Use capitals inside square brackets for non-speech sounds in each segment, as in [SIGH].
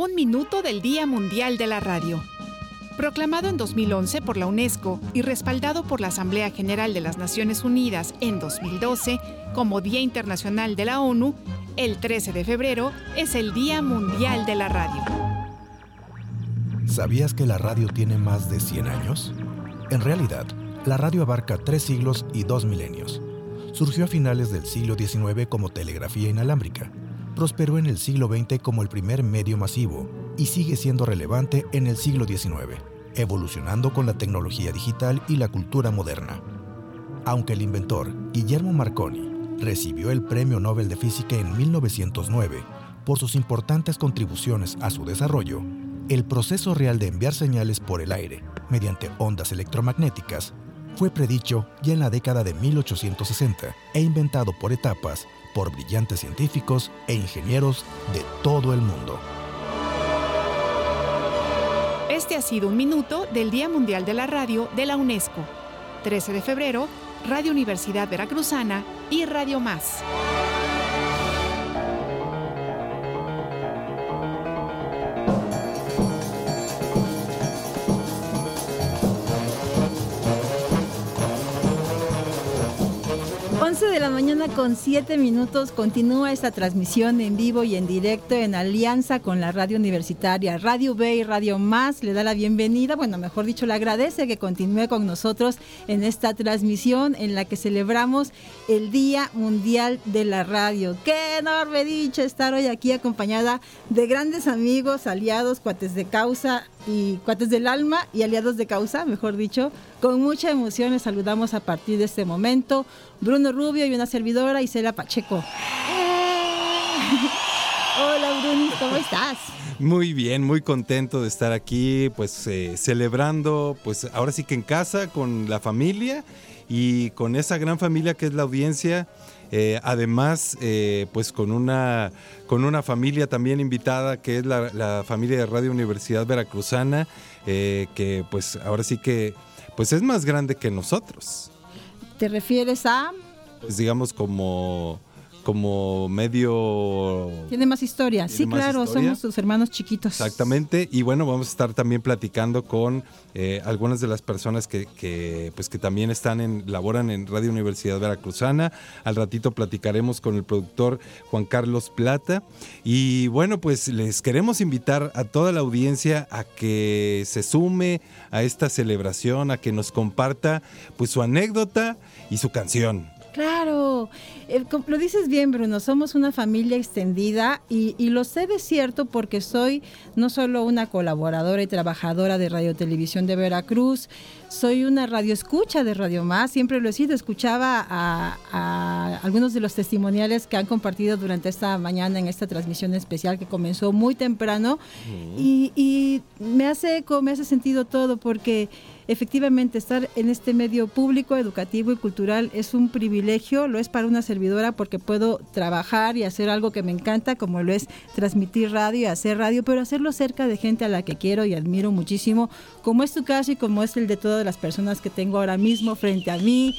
Un minuto del Día Mundial de la Radio. Proclamado en 2011 por la UNESCO y respaldado por la Asamblea General de las Naciones Unidas en 2012 como Día Internacional de la ONU, el 13 de febrero es el Día Mundial de la Radio. ¿Sabías que la radio tiene más de 100 años? En realidad, la radio abarca tres siglos y dos milenios. Surgió a finales del siglo XIX como telegrafía inalámbrica prosperó en el siglo XX como el primer medio masivo y sigue siendo relevante en el siglo XIX, evolucionando con la tecnología digital y la cultura moderna. Aunque el inventor, Guillermo Marconi, recibió el Premio Nobel de Física en 1909 por sus importantes contribuciones a su desarrollo, el proceso real de enviar señales por el aire mediante ondas electromagnéticas fue predicho ya en la década de 1860 e inventado por etapas por brillantes científicos e ingenieros de todo el mundo. Este ha sido un minuto del Día Mundial de la Radio de la UNESCO. 13 de febrero, Radio Universidad Veracruzana y Radio Más. 11 de la mañana con 7 minutos continúa esta transmisión en vivo y en directo en alianza con la radio universitaria Radio B y Radio Más. Le da la bienvenida, bueno, mejor dicho, le agradece que continúe con nosotros en esta transmisión en la que celebramos el Día Mundial de la Radio. Qué enorme dicho estar hoy aquí acompañada de grandes amigos, aliados, cuates de causa y cuates del alma y aliados de causa, mejor dicho. Con mucha emoción les saludamos a partir de este momento. Bruno Rubio y una servidora, Isela Pacheco. Hola Bruno, ¿cómo estás? Muy bien, muy contento de estar aquí, pues eh, celebrando, pues ahora sí que en casa con la familia y con esa gran familia que es la audiencia. Eh, además, eh, pues con una, con una familia también invitada que es la, la familia de Radio Universidad Veracruzana, que pues ahora sí que pues es más grande que nosotros. ¿Te refieres a? Pues digamos como como medio... Tiene más historia, sí, claro, somos sus hermanos chiquitos. Exactamente, y bueno, vamos a estar también platicando con eh, algunas de las personas que, pues que también están en, laboran en Radio Universidad Veracruzana. Al ratito platicaremos con el productor Juan Carlos Plata. Y bueno, pues les queremos invitar a toda la audiencia a que se sume a esta celebración, a que nos comparta pues su anécdota y su canción. Claro, eh, lo dices bien, Bruno, somos una familia extendida y, lo sé de cierto porque soy no solo una colaboradora y trabajadora de Radio Televisión de Veracruz, soy una radio escucha de Radio Más, siempre lo he sido, escuchaba a, algunos de los testimoniales que han compartido durante esta mañana en esta transmisión especial que comenzó muy temprano y, y me hace eco, me hace sentido todo porque efectivamente estar en este medio público, educativo y cultural es un privilegio, lo es para una servidora porque puedo trabajar y hacer algo que me encanta, como lo es transmitir radio y hacer radio, pero hacerlo cerca de gente a la que quiero y admiro muchísimo, como es tu caso y como es el de todas las personas que tengo ahora mismo frente a mí,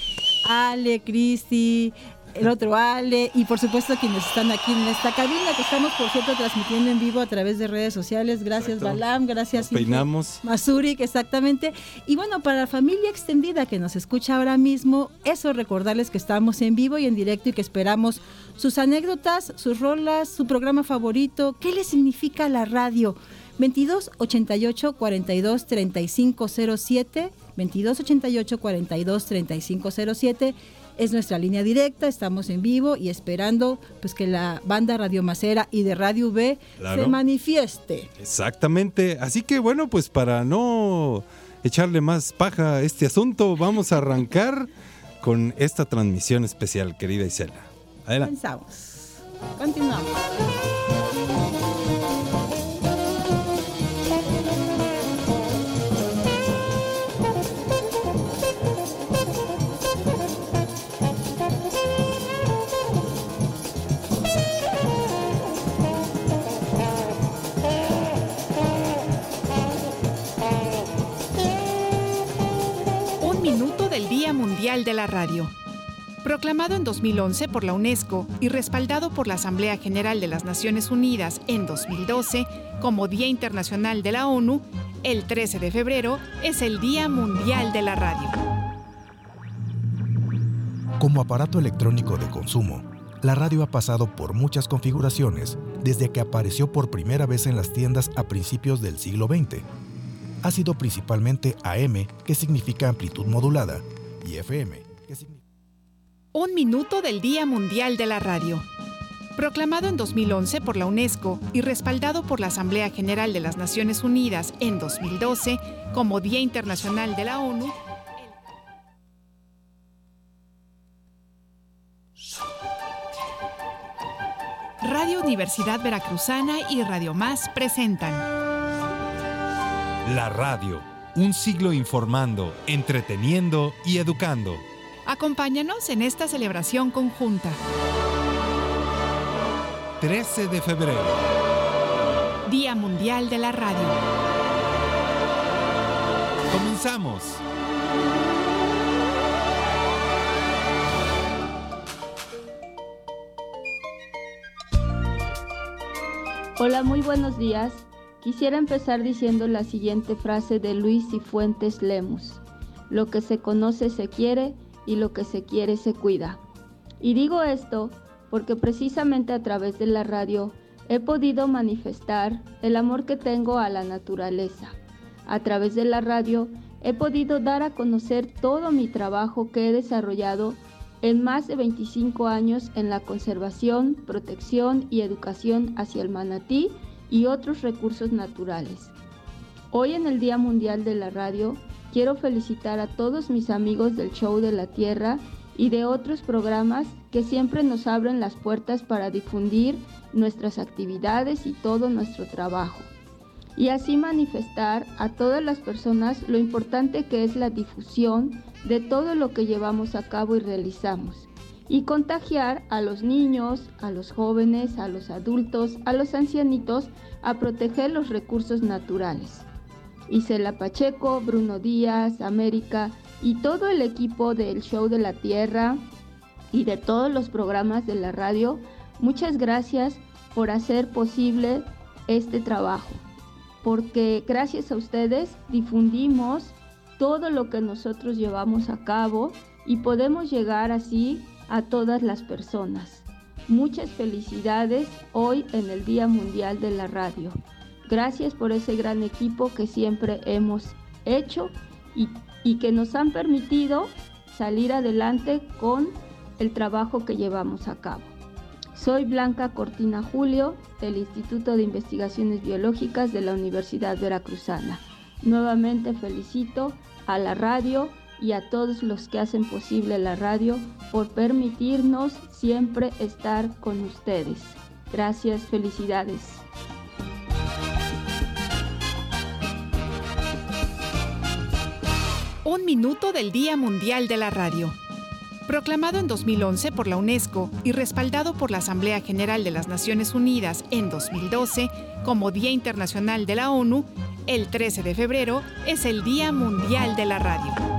Ale, Cristi, el otro Ale y por supuesto quienes están aquí en esta cabina que estamos por cierto transmitiendo en vivo a través de redes sociales. Gracias Balam, gracias Peinamos. Masurik, exactamente. Y bueno, para la familia extendida que nos escucha ahora mismo, eso recordarles que estamos en vivo y en directo y que esperamos sus anécdotas, sus rolas, su programa favorito, qué le significa la radio. 22 88 42 35 07 22 88 42 35 07 es nuestra línea directa, estamos en vivo y esperando pues que la banda Radio Macera y de Radio V se manifieste. Exactamente, así que bueno, pues para no echarle más paja a este asunto, vamos a arrancar con esta transmisión especial, querida Isela. Adelante. Comenzamos. Continuamos. Mundial de la Radio. Proclamado en 2011 por la UNESCO y respaldado por la Asamblea General de las Naciones Unidas en 2012 como Día Internacional de la ONU, el 13 de febrero es el Día Mundial de la Radio. Como aparato electrónico de consumo, la radio ha pasado por muchas configuraciones desde que apareció por primera vez en las tiendas a principios del siglo XX. Ha sido principalmente AM, que significa amplitud modulada, y FM, que significa... Un minuto del Día Mundial de la Radio. Proclamado en 2011 por la UNESCO y respaldado por la Asamblea General de las Naciones Unidas en 2012 como Día Internacional de la ONU, Radio Universidad Veracruzana y Radio Más presentan La radio, un siglo informando, entreteniendo y educando. Acompáñanos en esta celebración conjunta. 13 de febrero. Día Mundial de la Radio. Comenzamos. Hola, muy buenos días. Quisiera empezar diciendo la siguiente frase de Luis Cifuentes Lemus. Lo que se conoce se quiere y lo que se quiere se cuida. Y digo esto porque precisamente a través de la radio he podido manifestar el amor que tengo a la naturaleza. A través de la radio he podido dar a conocer todo mi trabajo que he desarrollado en más de 25 años en la conservación, protección y educación hacia el manatí y otros recursos naturales. Hoy en el Día Mundial de la Radio, quiero felicitar a todos mis amigos del Show de la Tierra y de otros programas que siempre nos abren las puertas para difundir nuestras actividades y todo nuestro trabajo. Y así manifestar a todas las personas lo importante que es la difusión de todo lo que llevamos a cabo y realizamos. Y contagiar a los niños, a los jóvenes, a los adultos, a los ancianitos a proteger los recursos naturales. Isela Pacheco, Bruno Díaz, América y todo el equipo del Show de la Tierra y de todos los programas de la radio, muchas gracias por hacer posible este trabajo, porque gracias a ustedes difundimos todo lo que nosotros llevamos a cabo y podemos llegar así a todas las personas. Muchas felicidades hoy en el Día Mundial de la Radio. Gracias por ese gran equipo que siempre hemos hecho y, y que nos han permitido salir adelante con el trabajo que llevamos a cabo. Soy Blanca Cortina Julio del Instituto de Investigaciones Biológicas de la Universidad Veracruzana. Nuevamente felicito a la radio y a todos los que hacen posible la radio por permitirnos siempre estar con ustedes. Gracias, felicidades. Un minuto del Día Mundial de la Radio. Proclamado en 2011 por la UNESCO y respaldado por la Asamblea General de las Naciones Unidas en 2012 como Día Internacional de la ONU, el 13 de febrero es el Día Mundial de la Radio.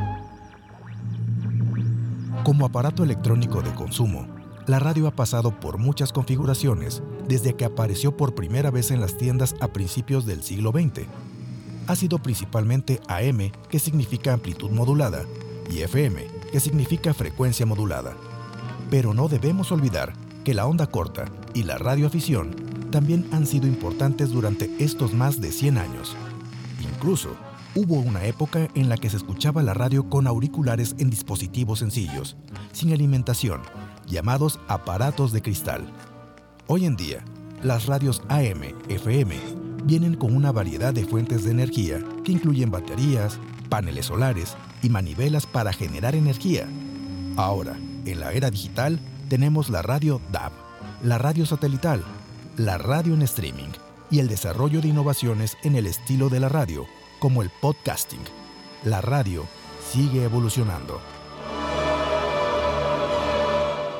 Como aparato electrónico de consumo, la radio ha pasado por muchas configuraciones desde que apareció por primera vez en las tiendas a principios del siglo XX. Ha sido principalmente AM, que significa amplitud modulada, y FM, que significa frecuencia modulada. Pero no debemos olvidar que la onda corta y la radioafición también han sido importantes durante estos más de 100 años. Incluso, hubo una época en la que se escuchaba la radio con auriculares en dispositivos sencillos, sin alimentación, llamados aparatos de cristal. Hoy en día, las radios AM, FM, vienen con una variedad de fuentes de energía que incluyen baterías, paneles solares y manivelas para generar energía. Ahora, en la era digital, tenemos la radio DAB, la radio satelital, la radio en streaming, y el desarrollo de innovaciones en el estilo de la radio, como el podcasting. La radio sigue evolucionando.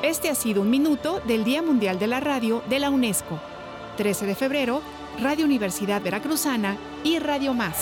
Este ha sido un minuto del Día Mundial de la Radio de la UNESCO. 13 de febrero, Radio Universidad Veracruzana y Radio Más.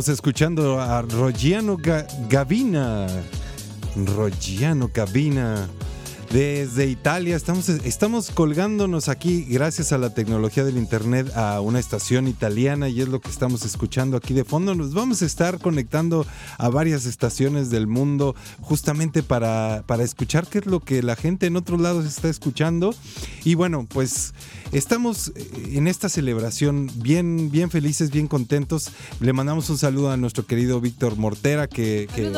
Y estamos escuchando a Rogiano Gavina. Rogiano Gavina desde Italia. Estamos, estamos colgándonos aquí, gracias a la tecnología del Internet, a una estación italiana y es lo que estamos escuchando aquí de fondo. Nos vamos a estar conectando a varias estaciones del mundo justamente para, para escuchar qué es lo que la gente en otros lados está escuchando. Y bueno, pues estamos en esta celebración bien, bien felices, bien contentos. Le mandamos un saludo a nuestro querido Víctor Mortera que, que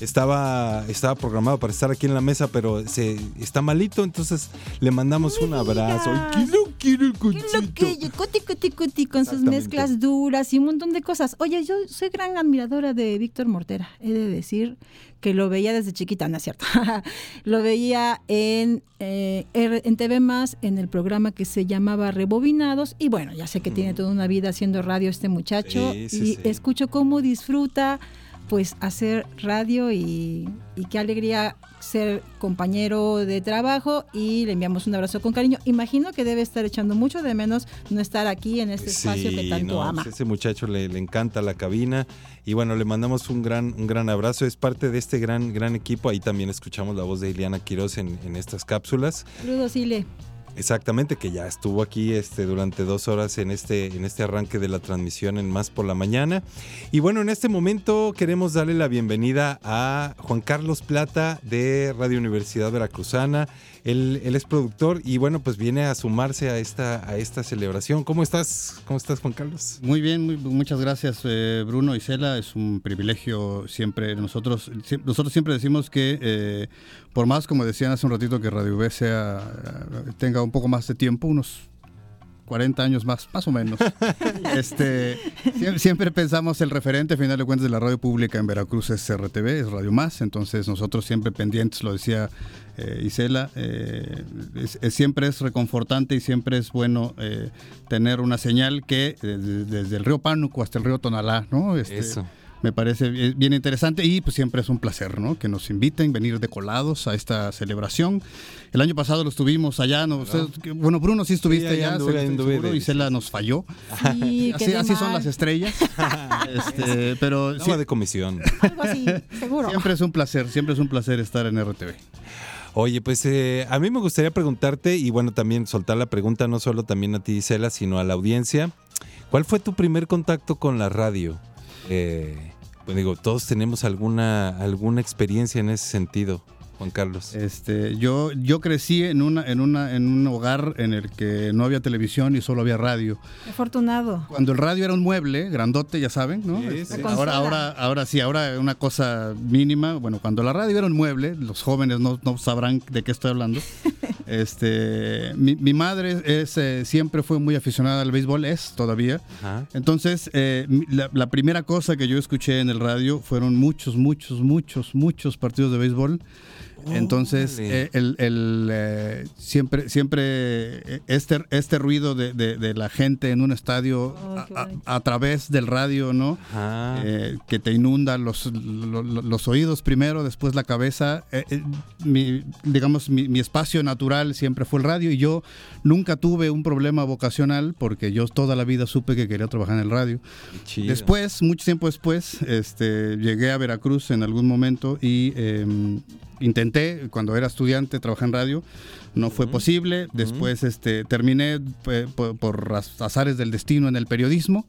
estaba, estaba programado para estar aquí en la mesa, pero se está malito, entonces le mandamos un abrazo. Ay, ¿quién lo quiere el que Coti, coti, coti, con sus mezclas duras y un montón de cosas. Oye, yo soy gran admiradora de Víctor Mortera. He de decir que lo veía desde chiquita, no es cierto. [LAUGHS] lo veía en, eh, en TV Más, en el programa que se llamaba Rebobinados. Y bueno, ya sé que tiene toda una vida haciendo radio este muchacho. y escucho cómo disfruta pues hacer radio y, qué alegría ser compañero de trabajo y le enviamos un abrazo con cariño. Imagino que debe estar echando mucho de menos no estar aquí en este espacio que tanto ama. Ese muchacho le, encanta la cabina y bueno, le mandamos un gran, un gran abrazo. Es parte de este gran, gran equipo. Ahí también escuchamos la voz de Ileana Quiroz en, en estas cápsulas. Saludos, Ile. Exactamente, que ya estuvo aquí este, durante dos horas en este, en este arranque de la transmisión en Más por la Mañana. Y bueno, en este momento queremos darle la bienvenida a Juan Carlos Plata de Radio Universidad Veracruzana. Él, es productor y bueno, pues viene a sumarse a esta, a esta celebración. ¿Cómo estás? ¿Cómo estás, Juan Carlos? Muy bien, muchas gracias, eh, Bruno y Cela. Es un privilegio siempre. Nosotros, nosotros siempre decimos que, eh, por más, como decían hace un ratito, que Radio V sea, tenga un poco más de tiempo, unos 40 años más, más o menos. [LAUGHS] este, siempre, pensamos el referente, a final de cuentas, de la radio pública en Veracruz es RTV, es Radio Más, entonces nosotros siempre pendientes, lo decía eh, Isela, eh, siempre es reconfortante y siempre es bueno eh, tener una señal que desde, el río Pánuco hasta el río Tonalá, ¿no? Este, Eso me parece bien interesante y pues siempre es un placer, ¿no? Que nos inviten, venir decolados a esta celebración. El año pasado lo estuvimos allá, ¿no? bueno, Bruno sí estuviste allá, y Cela nos falló. Sí, [LAUGHS] así, son las estrellas. [LAUGHS] este, pero sí, de comisión. Algo así, seguro. Siempre es un placer, siempre es un placer estar en RTV. Oye, pues eh, a mí me gustaría preguntarte y bueno, también soltar la pregunta no solo también a ti, Cela, sino a la audiencia. ¿Cuál fue tu primer contacto con la radio? Eh, digo, todos tenemos alguna, alguna experiencia en ese sentido. Juan Carlos? Este, yo, yo crecí en una, en una, en un hogar en el que no había televisión y solo había radio. Afortunado. Cuando el radio era un mueble, grandote, ya saben, ¿no? Este, ahora, ahora, ahora sí, ahora una cosa mínima. Bueno, cuando la radio era un mueble, los jóvenes no, no sabrán de qué estoy hablando. [LAUGHS] este, mi, madre es, eh, siempre fue muy aficionada al béisbol, es todavía. Entonces, eh, la, la primera cosa que yo escuché en el radio fueron muchos, muchos, muchos, muchos partidos de béisbol. Entonces, eh, el, eh, siempre, siempre eh, este, este ruido de, la gente en un estadio oh, a, través del radio, ¿no? que te inunda los, los, oídos primero, después la cabeza. mi, digamos, mi, espacio natural siempre fue el radio y yo nunca tuve un problema vocacional porque yo toda la vida supe que quería trabajar en el radio. Después, mucho tiempo después, este, llegué a Veracruz en algún momento y em, intenté cuando era estudiante trabajar en radio, no fue posible. Después este, terminé eh, por, azares del destino en el periodismo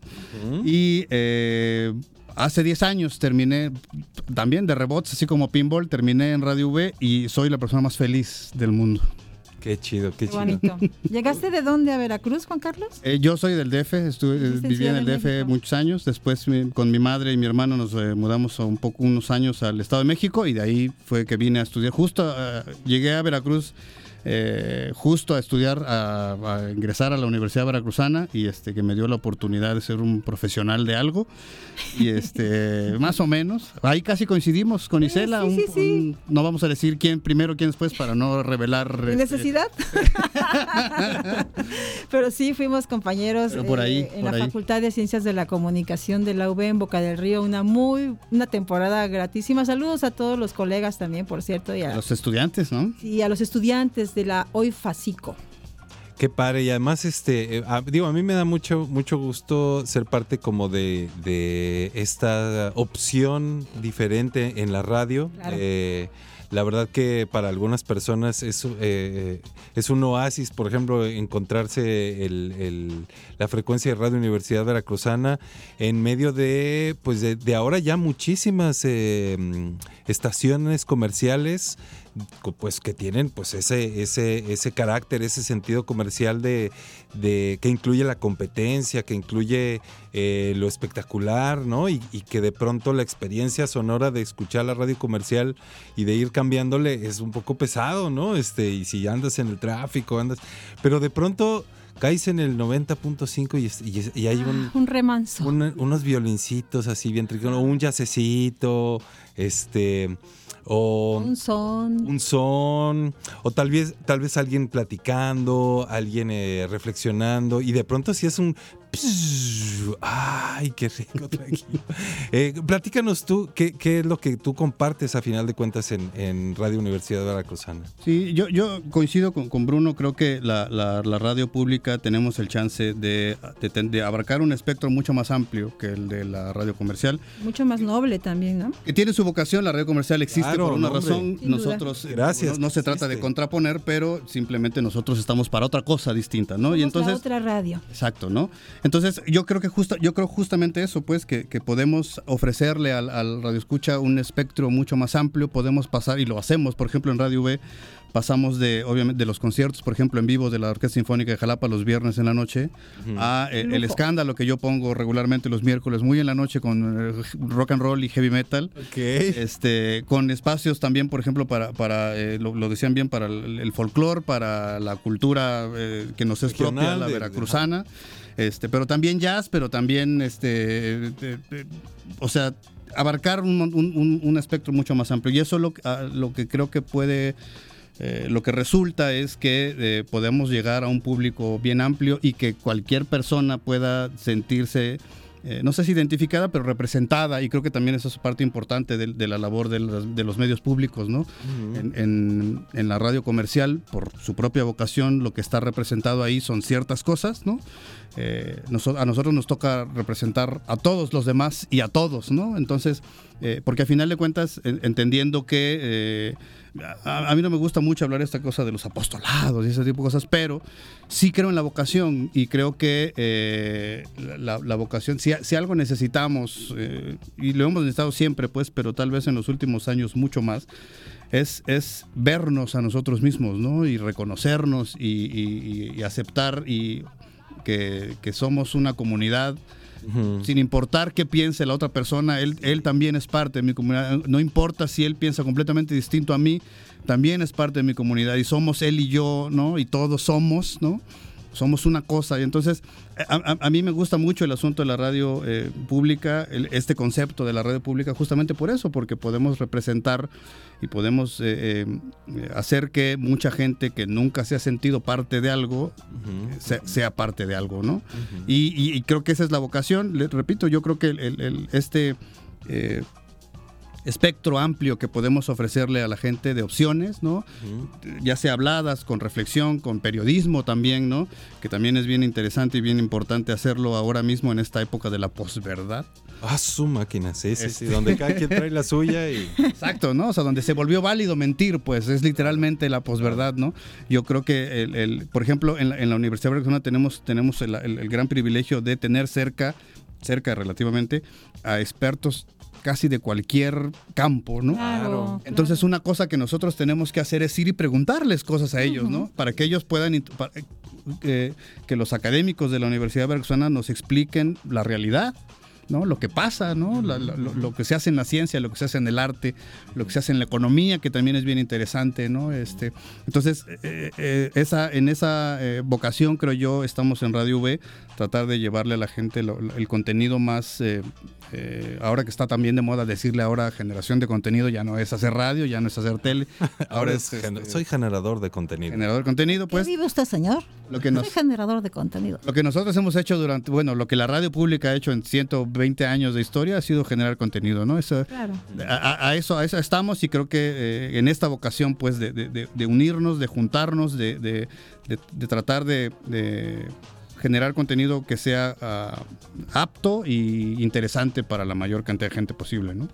y eh, hace 10 años terminé también de rebotes, así como pinball, terminé en Radio V y soy la persona más feliz del mundo. Qué chido, qué, chido. [LAUGHS] ¿Llegaste de dónde a Veracruz, Juan Carlos? Eh, yo soy del DF, estuve, viví en el DF muchos años. Después con mi madre y mi hermano nos eh, mudamos un poco, unos años al Estado de México y de ahí fue que vine a estudiar. Justo eh, llegué a Veracruz eh, justo a estudiar, a, ingresar a la Universidad Veracruzana y este que me dio la oportunidad de ser un profesional de algo y este [LAUGHS] más o menos ahí casi coincidimos con Isela. no vamos a decir quién primero, quién después para no revelar este, necesidad. [LAUGHS] Pero sí fuimos compañeros por ahí, eh, en la Facultad de Ciencias de la Comunicación de la UB en Boca del Río, una muy una temporada gratísima. Saludos a todos los colegas también, por cierto, y a los estudiantes, ¿no? Y a los estudiantes de la Hoy Facico. Qué padre. Y además, este, eh, digo, a mí me da mucho, mucho gusto ser parte como de, de esta opción diferente en la radio. Eh, la verdad que para algunas personas es, eh, es un oasis, por ejemplo, encontrarse la frecuencia de Radio Universidad Veracruzana en medio de, pues de, ahora ya muchísimas estaciones comerciales pues que tienen pues ese, ese, ese carácter, ese sentido comercial de, de que incluye la competencia, que incluye eh, lo espectacular, ¿no? Y, que de pronto la experiencia sonora de escuchar la radio comercial y de ir cambiándole es un poco pesado, ¿no? Este, y si andas en el tráfico, andas. Pero de pronto caes en el 90.5 y, y, hay un, ah, un remanso. unos violincitos así bien o un yacecito, este o un son un son o tal vez tal vez alguien platicando alguien eh, reflexionando y de pronto si es un Ay, qué rico, [LAUGHS] tranquilo. Eh, platícanos tú, ¿qué, es lo que tú compartes a final de cuentas en, Radio Universidad Veracruzana? Sí, yo, yo coincido con, Bruno, creo que la, radio pública tenemos el chance de, abarcar un espectro mucho más amplio que el de la radio comercial. Mucho más noble también, ¿no? Que tiene su vocación, la radio comercial existe por una razón. nosotros, Gracias, no, se trata de contraponer, pero simplemente nosotros estamos para otra cosa distinta, ¿no? y entonces, otra radio. Exacto, ¿no? Entonces, yo creo que justo, yo creo justamente eso, pues, que, podemos ofrecerle al, al, radio escucha un espectro mucho más amplio, podemos pasar, y lo hacemos, por ejemplo, en Radio V, pasamos de, obviamente, de los conciertos, por ejemplo, en vivo de la Orquesta Sinfónica de Jalapa los viernes en la noche, a eh, el escándalo que yo pongo regularmente los miércoles, muy en la noche con eh, rock and roll y heavy metal. Este, con espacios también, por ejemplo, para, para eh, lo, decían bien, para el, el folclore, para la cultura que nos es propia, la veracruzana. Este, pero también jazz, pero también, este, o sea, abarcar un, espectro mucho más amplio. Y eso lo, lo que creo que puede, eh, lo que resulta es que eh, podemos llegar a un público bien amplio y que cualquier persona pueda sentirse eh, no sé si identificada, pero representada, y creo que también eso es parte importante de, la labor de los, medios públicos, ¿no? en, la radio comercial, por su propia vocación, lo que está representado ahí son ciertas cosas, ¿no? A nosotros nos toca representar a todos los demás y a todos, ¿no? Entonces, porque a final de cuentas, entendiendo que a, mí no me gusta mucho hablar esta cosa de los apostolados y ese tipo de cosas, pero sí creo en la vocación y creo que eh, la, vocación, si, algo necesitamos, eh, y lo hemos necesitado siempre, pues, pero tal vez en los últimos años mucho más, es, es vernos a nosotros mismos, ¿no? Y reconocernos y, aceptar y que somos una comunidad sin importar qué piense la otra persona, él, él también es parte de mi comunidad. No importa si él piensa completamente distinto a mí, también es parte de mi comunidad y somos él y yo, ¿no? Y todos somos, ¿no? Somos una cosa. Y entonces, a, mí me gusta mucho el asunto de la radio eh, pública, este concepto de la radio pública, justamente por eso, porque podemos representar y podemos eh, eh, hacer que mucha gente que nunca se ha sentido parte de algo sea, parte de algo, ¿no? y, creo que esa es la vocación. Le, repito, yo creo que el, este espectro amplio que podemos ofrecerle a la gente de opciones, ¿no? Ya sea habladas, con reflexión, con periodismo también, ¿no? Que también es bien interesante y bien importante hacerlo ahora mismo en esta época de la posverdad. Ah, su máquina, sí, sí, sí, este. donde cada quien trae la suya y... Exacto, ¿no? O sea, donde se volvió válido mentir, pues es literalmente la posverdad, ¿no? Yo creo que, el, por ejemplo, en la, Universidad de Barcelona tenemos, tenemos el, el gran privilegio de tener cerca cerca relativamente a expertos casi de cualquier campo, ¿no? Claro. Entonces una cosa que nosotros tenemos que hacer es ir y preguntarles cosas a ellos, ¿no? Para que ellos puedan, eh, que los académicos de la Universidad Veracruzana nos expliquen la realidad. ¿no? Lo que pasa, ¿no? lo, que se hace en la ciencia, lo que se hace en el arte, lo que se hace en la economía, que también es bien interesante, ¿no? Este, entonces, eh, eh, esa, en esa vocación, creo yo, estamos en Radio V, tratar de llevarle a la gente el contenido más eh, ahora que está también de moda decirle ahora generación de contenido, ya no es hacer radio, ya no es hacer tele. [LAUGHS] Ahora, es, este, soy generador de contenido. Generador de contenido, pues. ¿Qué vive usted, señor? Lo que soy generador de contenido. Lo que nosotros hemos hecho durante, bueno, lo que la radio pública ha hecho en ciento 20 años de historia ha sido generar contenido, ¿no? Eso, a, eso, a eso estamos y creo que eh, en esta vocación, pues, de, unirnos, de juntarnos, de, tratar de generar contenido que sea ah, apto y interesante para la mayor cantidad de gente posible, ¿no?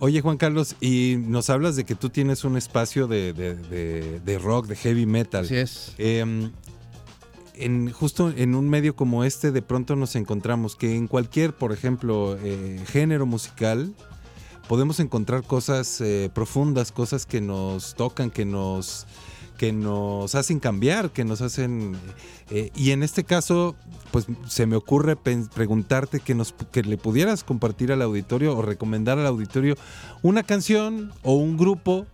Oye, Juan Carlos, y nos hablas de que tú tienes un espacio de, rock, de heavy metal. Así es. Em, en, justo en un medio como este, de pronto nos encontramos que en cualquier, por ejemplo, eh, género musical, podemos encontrar cosas eh, profundas, cosas que nos tocan, que nos que nos hacen cambiar, que nos hacen... Eh, y en este caso, pues se me ocurre preguntarte que, nos, que le pudieras compartir al auditorio o recomendar al auditorio una canción o un grupo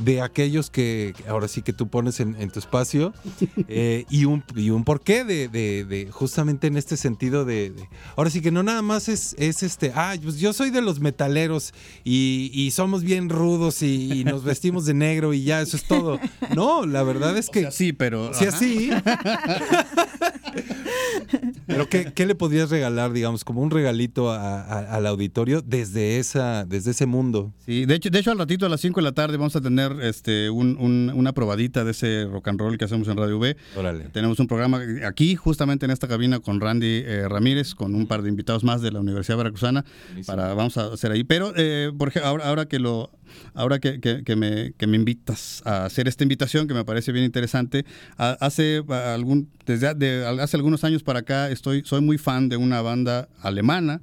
de aquellos que ahora sí que tú pones en, tu espacio [LAUGHS] eh, y, un, y un porqué de, de, justamente en este sentido de, ahora sí que no nada más es, es este, ah, pues yo soy de los metaleros y, somos bien rudos y, nos vestimos de negro y ya, eso es todo. No, la verdad es que... sí, pero... Sí, así. Pero ¿qué, le podrías regalar, digamos, como un regalito al auditorio desde esa, desde ese mundo? Sí, de hecho, de hecho al ratito a las 5 de la tarde vamos a tener este una probadita de ese rock and roll que hacemos en Radio V. Tenemos un programa aquí, justamente en esta cabina, con Randy eh, Ramírez, con un par de invitados más de la Universidad Veracruzana. Para, vamos a hacer ahí. Pero eh, por ejemplo, ahora, que lo ahora que, que, me, que, me, invitas a hacer esta invitación, que me parece bien interesante, hace, algún, desde hace algunos años para acá estoy, soy muy fan de una banda alemana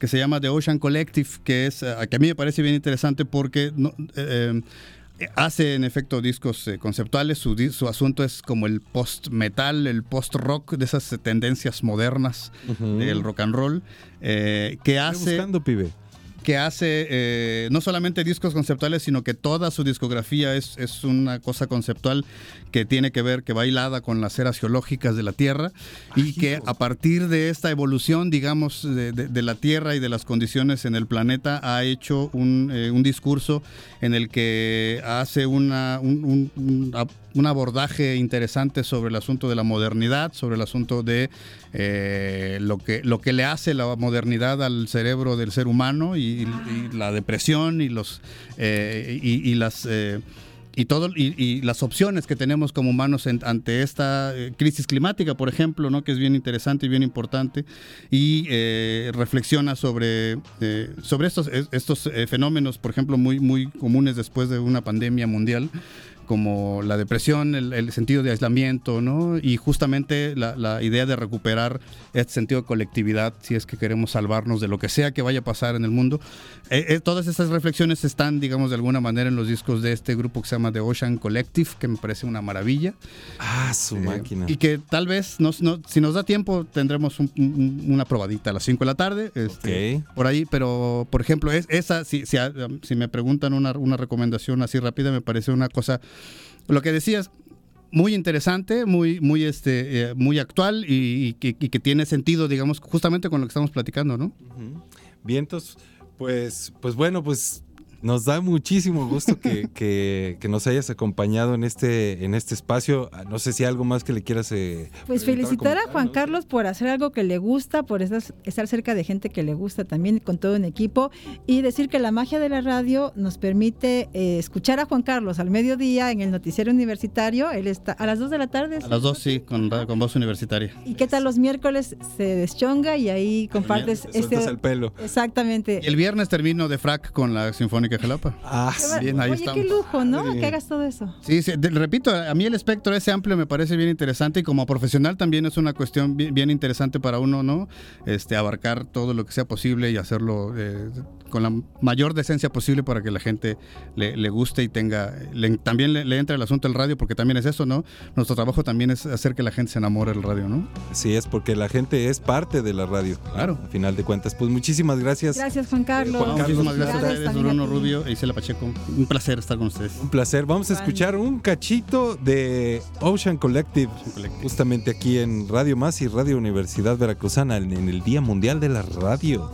que se llama The Ocean Collective, que es eh, que a mí me parece bien interesante porque no, eh, hace en efecto discos eh, conceptuales, su, su, asunto es como el post-metal, el post-rock, de esas tendencias modernas del rock and roll, eh, que hace... buscando, pibe que hace eh, no solamente discos conceptuales, sino que toda su discografía es, es, una cosa conceptual que tiene que ver, que va hilada con las eras geológicas de la Tierra y que a partir de esta evolución, digamos, de, la Tierra y de las condiciones en el planeta, ha hecho un, eh, un discurso en el que hace una, un, un, abordaje interesante sobre el asunto de la modernidad, sobre el asunto de eh, lo, que, lo que le hace la modernidad al cerebro del ser humano y, la depresión y, los, eh, y, las y, todo, y, las opciones que tenemos como humanos ante esta eh, crisis climática, por ejemplo, ¿no? que es bien interesante y bien importante, y eh, reflexiona sobre, eh, sobre estos, estos fenómenos, por ejemplo, muy, muy comunes después de una pandemia mundial como la depresión, el, sentido de aislamiento, ¿no? Y justamente la, idea de recuperar este sentido de colectividad, si es que queremos salvarnos de lo que sea que vaya a pasar en el mundo. Eh, eh, todas esas reflexiones están, digamos, de alguna manera en los discos de este grupo que se llama The Ocean Collective, que me parece una maravilla. Ah, su eh, máquina. Y que tal vez, si nos da tiempo, tendremos una probadita a las 5 de la tarde. Este, por ahí, pero, por ejemplo, es, esa, si, si, me preguntan una, una recomendación así rápida, me parece una cosa lo que decías, muy interesante, muy, muy, este, eh, muy actual y, que tiene sentido, digamos, justamente con lo que estamos platicando, ¿no? Vientos, pues, pues bueno, pues nos da muchísimo gusto [LAUGHS] que, que, nos hayas acompañado en este, en este espacio. Ah, no sé si algo más que le quieras. Eh, pues felicitar a Juan Carlos por hacer algo que le gusta, por estar, estar cerca de gente que le gusta también, con todo un equipo, y decir que la magia de la radio nos permite eh, escuchar a Juan Carlos al mediodía en el noticiero universitario. Él está a las 2 de la tarde. A las 2, sí, con, con voz universitaria. ¿Y qué tal los miércoles? Se deschonga y ahí compartes este. el pelo. Exactamente. Y el viernes termino de frac con la Sinfónica Jalapa. Ah, bien, ahí Oye, qué lujo, ¿no? Que hagas todo eso. Sí, sí repito, a mí el espectro ese amplio me parece bien interesante y como profesional también es una cuestión bien, interesante para uno, ¿no? Este, abarcar todo lo que sea posible y hacerlo eh, con la mayor decencia posible para que la gente le, guste y tenga, también le, entre el asunto del radio, porque también es eso, ¿no? Nuestro trabajo también es hacer que la gente se enamore del radio, ¿no? Sí, es porque la gente es parte de la radio. Claro. A final de cuentas. Pues muchísimas gracias. Gracias, Juan Carlos. Juan Carlos muchísimas gracias, a ustedes, Bruno Rubio e Isela Pacheco. Un placer estar con ustedes. Un placer. Vamos a escuchar un cachito de Ocean Collective, justamente aquí en Radio Más y Radio Universidad Veracruzana, en el Día Mundial de la Radio.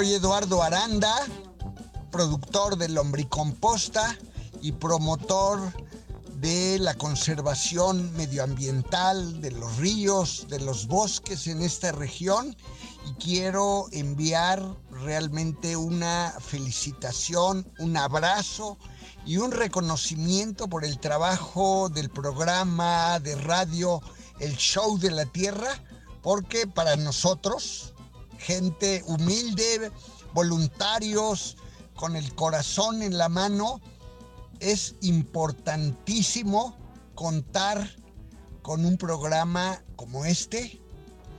Soy Eduardo Aranda, productor de Lombricomposta y promotor de la conservación medioambiental de los ríos, de los bosques en esta región. Y quiero enviar realmente una felicitación, un abrazo y un reconocimiento por el trabajo del programa de radio El Show de la Tierra, porque para nosotros, gente humilde, voluntarios, con el corazón en la mano, es importantísimo contar con un programa como este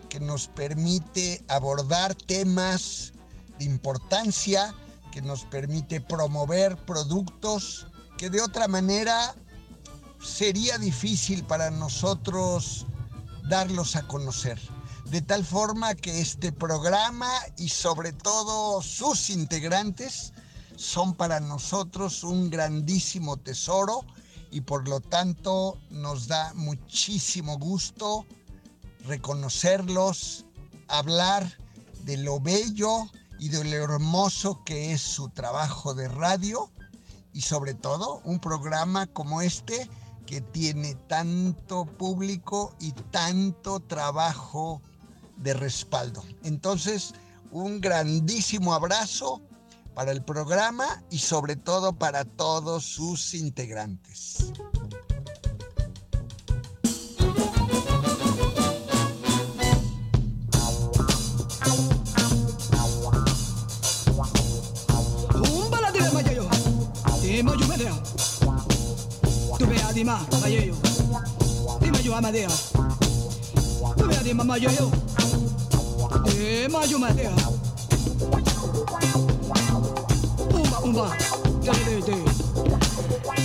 que nos permite abordar temas de importancia, que nos permite promover productos que de otra manera sería difícil para nosotros darlos a conocer. De tal forma que este programa y sobre todo sus integrantes son para nosotros un grandísimo tesoro y por lo tanto nos da muchísimo gusto reconocerlos, hablar de lo bello y de lo hermoso que es su trabajo de radio y sobre todo un programa como este que tiene tanto público y tanto trabajo de respaldo. Entonces, un grandísimo abrazo para el programa y sobre todo para todos sus integrantes. Yo yo madea. Umba, umba. De, de, de.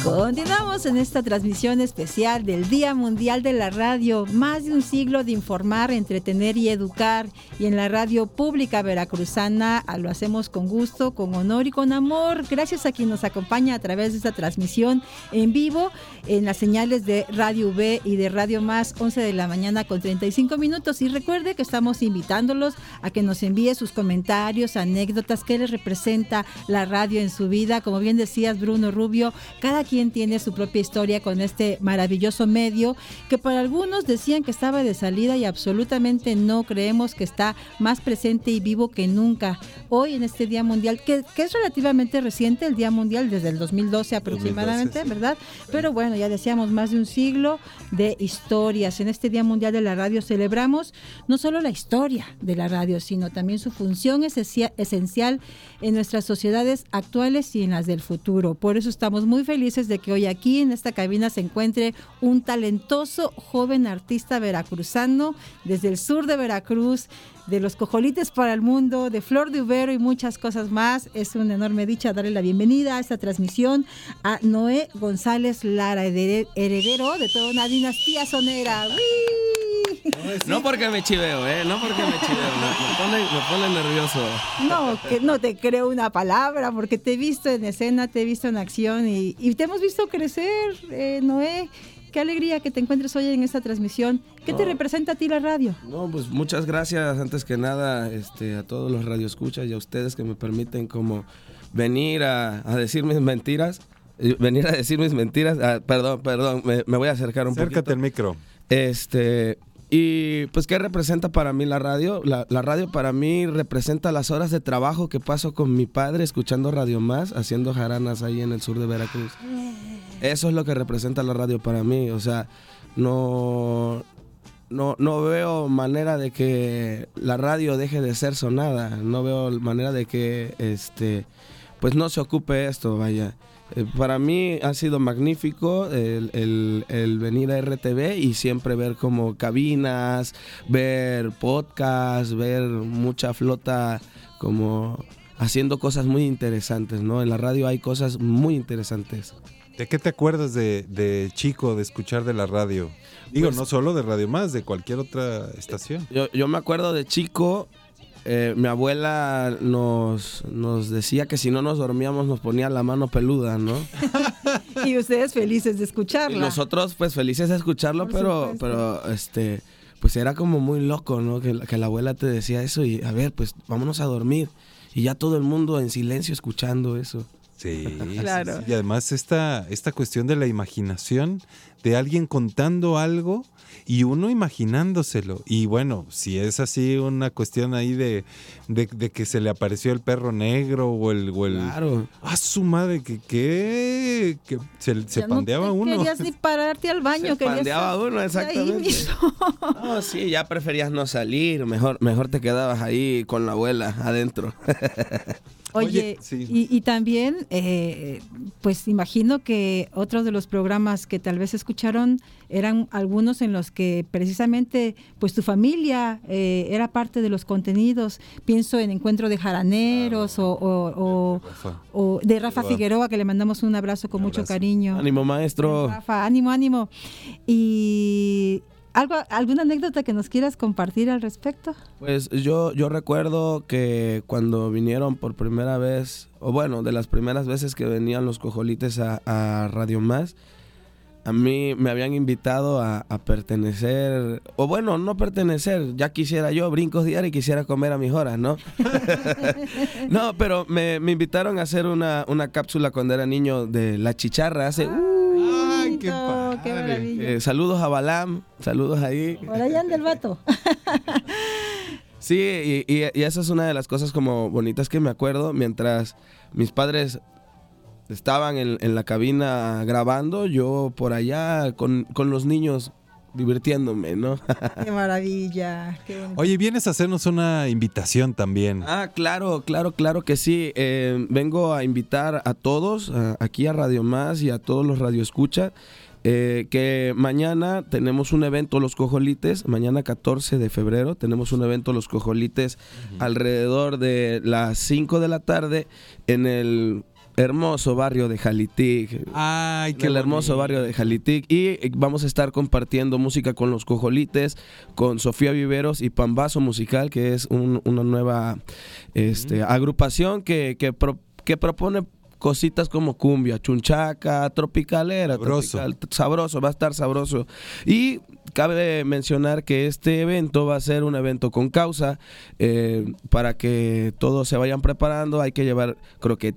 Continuamos en esta transmisión especial del Día Mundial de la Radio, más de un siglo de informar, entretener y educar. Y en la radio pública veracruzana ah, lo hacemos con gusto, con honor y con amor. Gracias a quien nos acompaña a través de esta transmisión en vivo en las señales de Radio V y de Radio Más, 11 de la mañana con 35 minutos. Y recuerde que estamos invitándolos a que nos envíe sus comentarios, anécdotas, qué les representa la radio en su vida. Como bien decías, Bruno Rubio, cada quien tiene su propia historia con este maravilloso medio que para algunos decían que estaba de salida y absolutamente no creemos que está más presente y vivo que nunca. Hoy en este Día Mundial, que, es relativamente reciente, el Día Mundial desde el 2012 aproximadamente, ¿verdad? Pero bueno, ya decíamos más de un siglo de historias. En este Día Mundial de la Radio celebramos no solo la historia de la radio, sino también su función esencial en nuestras sociedades actuales y en las del futuro. Por eso estamos muy felices de que hoy aquí en esta cabina se encuentre un talentoso joven artista veracruzano desde el sur de Veracruz, de los cojolites para el mundo, de Flor de Ubero y muchas cosas más. Es una enorme dicha darle la bienvenida a esta transmisión a Noé González Lara, heredero de toda una dinastía sonera. No porque me chiveo, ¿eh? No porque me chiveo, me, pone, nervioso. No, que no te creo una palabra, porque te he visto en escena, te he visto en acción y, te hemos visto crecer, eh, Noé. Qué alegría que te encuentres hoy en esta transmisión. ¿Qué te representa a ti la radio? No, pues muchas gracias antes que nada este, a todos los radioescuchas y a ustedes que me permiten como venir a, decir mis mentiras. Eh, venir a decir mis mentiras. Ah, perdón, perdón, me, voy a acercar un poco. Acércate al micro. Este, y pues, ¿qué representa para mí la radio? La, radio para mí representa las horas de trabajo que paso con mi padre escuchando Radio Más, haciendo jaranas ahí en el sur de Veracruz. Eso es lo que representa la radio para mí. O sea, no, no, no veo manera de que la radio deje de ser sonada. No veo manera de que este pues no se ocupe esto, vaya. Eh, para mí ha sido magnífico el, venir a RTV y siempre ver como cabinas, ver podcasts, ver mucha flota como haciendo cosas muy interesantes, ¿no? En la radio hay cosas muy interesantes. ¿De qué te acuerdas de, chico, de escuchar de la radio? Digo, pues no solo de Radio Más, de cualquier otra estación. Yo, yo me acuerdo de chico eh, mi abuela nos, nos decía que si no nos dormíamos nos ponía la mano peluda, ¿no? [LAUGHS] y ustedes felices de escucharlo. nosotros pues felices de escucharlo, pero, pero este pues era como muy loco, ¿no? Que, que la abuela te decía eso y a ver, pues vámonos a dormir. Y ya todo el mundo en silencio escuchando eso. Sí, Claro. sí, sí. Y además esta, esta cuestión de la imaginación, de alguien contando algo y uno imaginándoselo. Y bueno, si es así una cuestión ahí de, de, de que se le apareció el perro negro o el... O el Claro. ¡Ah, su madre! que qué? Que se, se Ya no pandeaba te uno. querías ni pararte al baño. Se querías pandeaba uno, ahí exactamente. mismo. No, sí, ya preferías no salir, mejor, mejor te quedabas ahí con la abuela adentro. [LAUGHS] Oye, Oye, sí. y, y también, eh, pues imagino que otros de los programas que tal vez escucharon eran algunos en los que precisamente, pues tu familia eh, era parte de los contenidos. Pienso en Encuentro de Jaraneros o, o- o- Rafa. o de Rafa. Figueroa, que le mandamos un abrazo con Un mucho cariño. Ánimo, maestro. Rafa, ánimo, ánimo. Y algo, alguna anécdota que nos quieras compartir al respecto. Pues yo, yo recuerdo que cuando vinieron por primera vez, o bueno, de las primeras veces que venían los cojolites a, a Radio Más, a mí me habían invitado a, a pertenecer, o bueno, no pertenecer, ya quisiera yo brincos diarios y quisiera comer a mis horas, ¿no? [LAUGHS] no, pero me, me invitaron a hacer una, una cápsula cuando era niño de La Chicharra hace... ¡Ay, qué qué maravilla. eh, saludos a Balam, saludos ahí. Por allá anda el vato. [LAUGHS] Sí, y, y, y esa es una de las cosas como bonitas que me acuerdo mientras mis padres estaban en, en la cabina grabando, yo por allá con, con los niños divirtiéndome, ¿no? [LAUGHS] Qué maravilla. Qué bonito. Oye, vienes a hacernos una invitación también. ah, claro, claro, claro que sí. Eh, vengo a invitar a todos, a- aquí a Radio Más y a todos los radioescuchas, eh, que mañana tenemos un evento Los Cojolites, mañana 14 de febrero tenemos un evento Los Cojolites alrededor de las 5 de la tarde en el hermoso barrio de Jalitic. Ay, en el hermoso barrio de Jalitic. Y eh, vamos a estar compartiendo música con los cojolites, con Sofía Viveros y Pambazo Musical, que es un- una nueva este, agrupación que, que, pro- que propone cositas como cumbia, chunchaca, tropicalera, Sabroso. tropical, sabroso, va a estar sabroso. Y cabe mencionar que este evento va a ser un evento con causa, eh, para que todos se vayan preparando, hay que llevar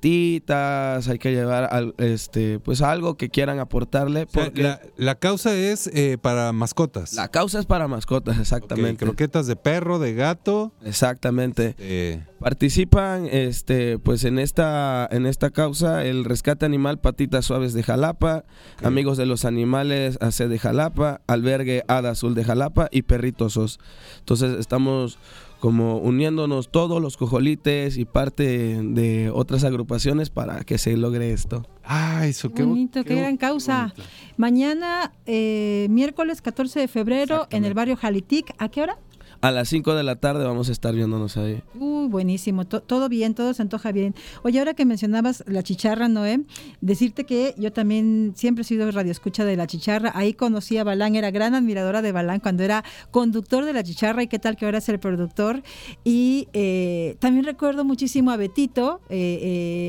croquetitas, hay que llevar al- este, pues algo que quieran aportarle, O sea, porque la, la causa es eh, para mascotas. la causa es para mascotas, exactamente. croquetas de perro, de gato. Exactamente. eh, Participan este pues en esta en esta causa el Rescate Animal Patitas Suaves de Jalapa, Amigos de los Animales AC de Jalapa, Albergue Hada Azul de Jalapa y Perritos Sos. Entonces estamos como uniéndonos todos los cojolites y parte de otras agrupaciones para que se logre esto. ah, eso Qué bonito, qué, gran causa. Mañana, eh, miércoles 14 de febrero, en el barrio Jalitic. ¿A qué hora? A las 5 de la tarde vamos a estar viéndonos ahí. Uy, buenísimo, to- todo bien, todo se antoja bien. Oye, ahora que mencionabas la chicharra, Noé, decirte que yo también siempre he sido radioescucha de la chicharra. Ahí conocí a Balán, era gran admiradora de Balán cuando era conductor de la chicharra y qué tal que ahora es el productor. Y eh, también recuerdo muchísimo a Betito, eh,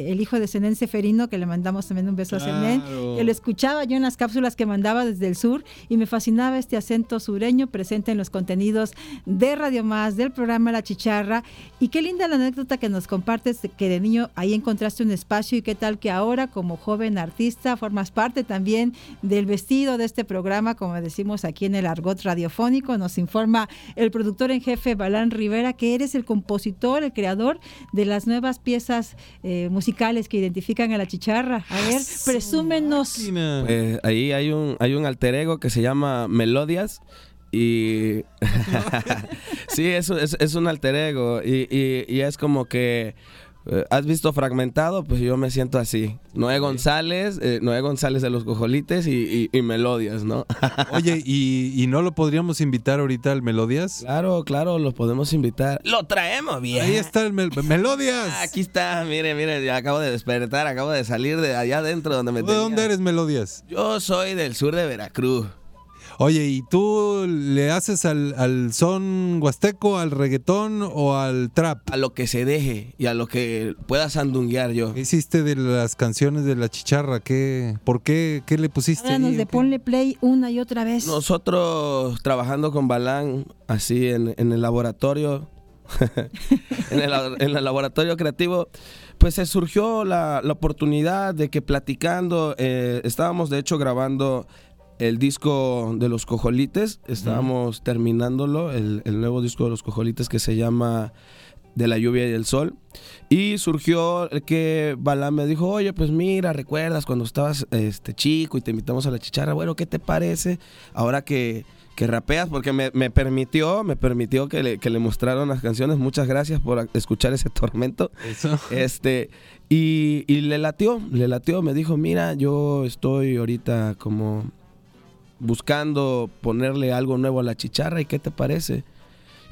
eh, el hijo de Zenén Seferino, que le mandamos también un beso a Zenén, que lo escuchaba yo en las cápsulas que mandaba desde el sur y me fascinaba este acento sureño presente en los contenidos de Radio Más, del programa La Chicharra. Y qué linda la anécdota que nos compartes de que de niño ahí encontraste un espacio y qué tal que ahora como joven artista formas parte también del vestido de este programa, como decimos aquí en el argot radiofónico. Nos informa el productor en jefe Balán Rivera que eres el compositor, el creador de las nuevas piezas eh, musicales que identifican a La Chicharra. A ver, presúmenos. Pues ahí hay un, hay un alter ego que se llama Melodias. Y [LAUGHS] [LAUGHS] sí, es, es, es un alter ego. Y, y- y es como que eh, has visto fragmentado, pues yo me siento así. Noé González, eh, Noé González de los Cojolites y, y- y Melodias, ¿no? [LAUGHS] Oye, ¿y, y no lo podríamos invitar ahorita al Melodias? claro, claro, los podemos invitar. Lo traemos bien. Ahí está el Mel- Melodias. Aquí está, mire, mire, ya acabo de despertar, acabo de salir de allá adentro donde me ¿De tenía. dónde eres Melodias? Yo soy del sur de Veracruz. Oye, ¿y tú le haces al, al son huasteco, al reggaetón o al trap? A lo que se deje y a lo que pueda sandunguear yo. ¿Qué hiciste de las canciones de la chicharra? ¿Qué, ¿Por qué? ¿Qué le pusiste? Háblanos ahí, de ponle play una y otra vez. Nosotros trabajando con Balán, así en, en el laboratorio, [LAUGHS] en, el, en el laboratorio creativo, pues se surgió la, la oportunidad de que platicando, eh, estábamos de hecho grabando el disco de los cojolites, estábamos terminándolo, el, el nuevo disco de los cojolites que se llama De la lluvia y el sol. Y surgió el que Balán me dijo, oye, pues mira, ¿recuerdas cuando estabas este, chico y te invitamos a la chicharra? Bueno, ¿qué te parece ahora que, que rapeas? Porque me, me permitió, me permitió que le, que le mostraron las canciones. Muchas gracias por escuchar ese tormento. Eso. Este, y, y le latió, le latió, me dijo, mira, yo estoy ahorita como buscando ponerle algo nuevo a la chicharra y qué te parece.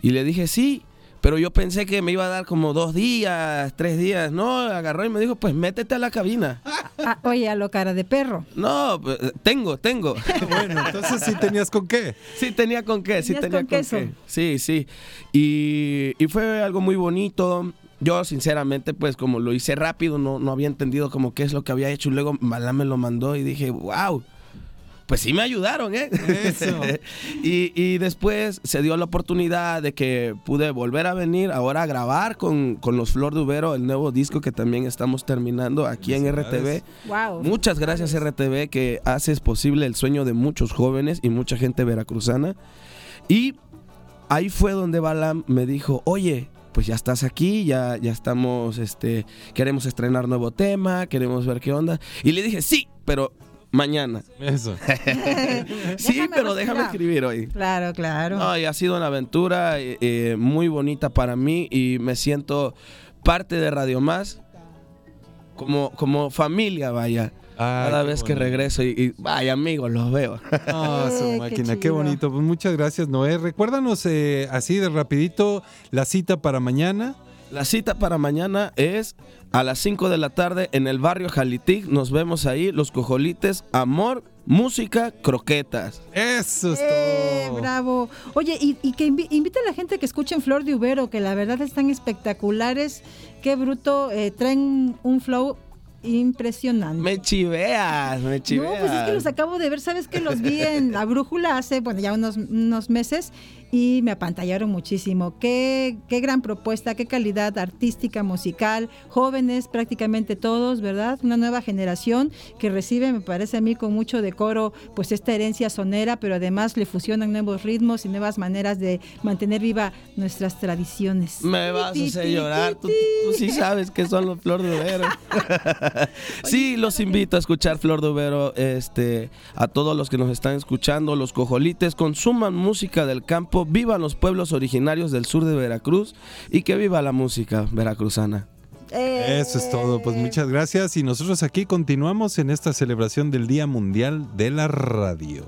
Y le dije, sí, pero yo pensé que me iba a dar como dos días, tres días. No, agarró y me dijo, pues métete a la cabina. Ah, oye, a lo cara de perro. No, pues, tengo, tengo. [LAUGHS] Bueno, entonces sí tenías con qué. Sí tenía con qué, sí tenía con con, queso. qué. Sí, sí. Y, y fue algo muy bonito. Yo, sinceramente, pues como lo hice rápido, no, no había entendido como qué es lo que había hecho. Y luego Balán me lo mandó y dije, wow. Pues sí me ayudaron, ¿eh? Eso. [LAUGHS] y, y después se dio la oportunidad de que pude volver a venir ahora a grabar con, con los Flor de Ubero, el nuevo disco que también estamos terminando aquí en RTV. Wow. Muchas gracias RTV que haces posible el sueño de muchos jóvenes y mucha gente veracruzana. Y ahí fue donde Balam me dijo, oye, pues ya estás aquí, ya, ya estamos, este, queremos estrenar nuevo tema, queremos ver qué onda. Y le dije, sí, pero mañana. Eso. [LAUGHS] sí, Déjame pero déjame escribir hoy. Claro, claro. No, y ha sido una aventura eh, eh, muy bonita para mí y me siento parte de Radio Más como, como familia, vaya. Ay, Cada vez que regreso y, y, vaya amigos, los veo. Ah, su [LAUGHS] Eh, qué máquina, qué, bonito. Pues muchas gracias, Noé. Recuérdanos eh, así de rapidito la cita para mañana. La cita para mañana es a las 5 de la tarde en el barrio Jalitic. Nos vemos ahí, los cojolites, amor, música, croquetas. Eso es Eh, todo. bravo. Oye, y, y que invi- invita a la gente que escuchen Flor de Ubero, que la verdad están espectaculares. Qué bruto. eh, traen un flow impresionante. Me chiveas, me No, chiveas. pues es que los acabo de ver, sabes que los vi en la brújula hace, bueno, ya unos, unos meses y me apantallaron muchísimo. Qué, qué gran propuesta, qué calidad artística, musical, jóvenes prácticamente todos, ¿verdad? Una nueva generación que recibe, me parece a mí, con mucho decoro, pues esta herencia sonera, pero además le fusionan nuevos ritmos y nuevas maneras de mantener viva nuestras tradiciones. Me vas a hacer llorar. tú sí sabes que son los Flor de Ubero. [LAUGHS] [LAUGHS] sí, los invito a escuchar Flor de Ubero. Este, a todos los que nos están escuchando, los cojolites, consuman música del campo, vivan los pueblos originarios del sur de Veracruz y que viva la música veracruzana. Eh, Eso es todo. Pues muchas gracias. Y nosotros aquí continuamos en esta celebración del Día Mundial de la Radio.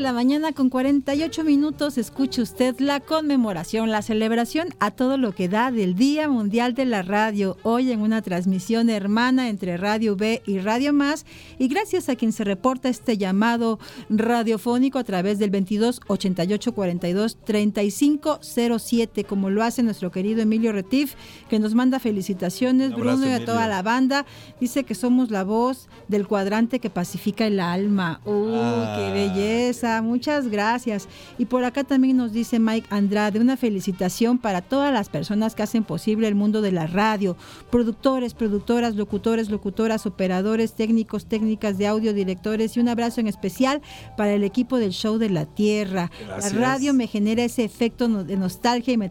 La mañana con 48 minutos escuche usted la conmemoración, la celebración a todo lo que da del Día Mundial de la Radio, hoy en una transmisión hermana entre Radio B y Radio Más y gracias a quien se reporta este llamado radiofónico a través del 22 88 42 35 07 como lo hace nuestro querido Emilio Retif que nos manda felicitaciones abrazo, Bruno y a Emilio. toda la banda, dice que somos la voz del cuadrante que pacifica el alma. ¡Uh, qué Ah. belleza! Muchas gracias. Y por acá también nos dice Mike Andrade, una felicitación para todas las personas que hacen posible el mundo de la radio, productores, productoras, locutores, locutoras, operadores, técnicos, técnicas de audio, directores y un abrazo en especial para el equipo del show de la Tierra. Gracias. La radio me genera ese efecto de nostalgia y me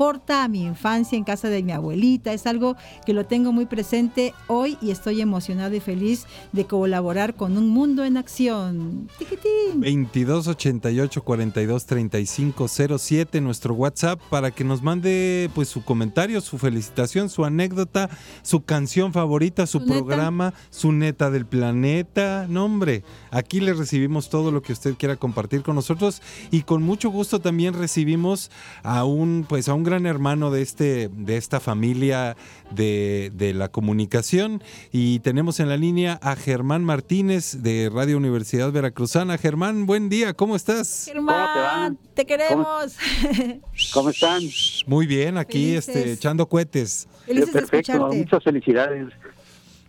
transporta a mi infancia en casa de mi abuelita. Es algo que lo tengo muy presente hoy y estoy emocionado y feliz de colaborar con un mundo en acción. Tiquitín. 22 88 42 35 07, nuestro WhatsApp, para que nos mande pues su comentario, su felicitación, su anécdota, su canción favorita, su, Su neta. programa, su neta del planeta. No, hombre, aquí le recibimos todo lo que usted quiera compartir con nosotros y con mucho gusto también recibimos a un pues a un gran hermano de este de esta familia de, de la comunicación y tenemos en la línea a Germán Martínez de Radio Universidad Veracruzana. Germán, buen día, ¿cómo estás? Germán, te queremos. [LAUGHS] ¿Cómo están? Muy bien, aquí Felices. este, echando cohetes. Felices Perfecto, escucharte. muchas felicidades.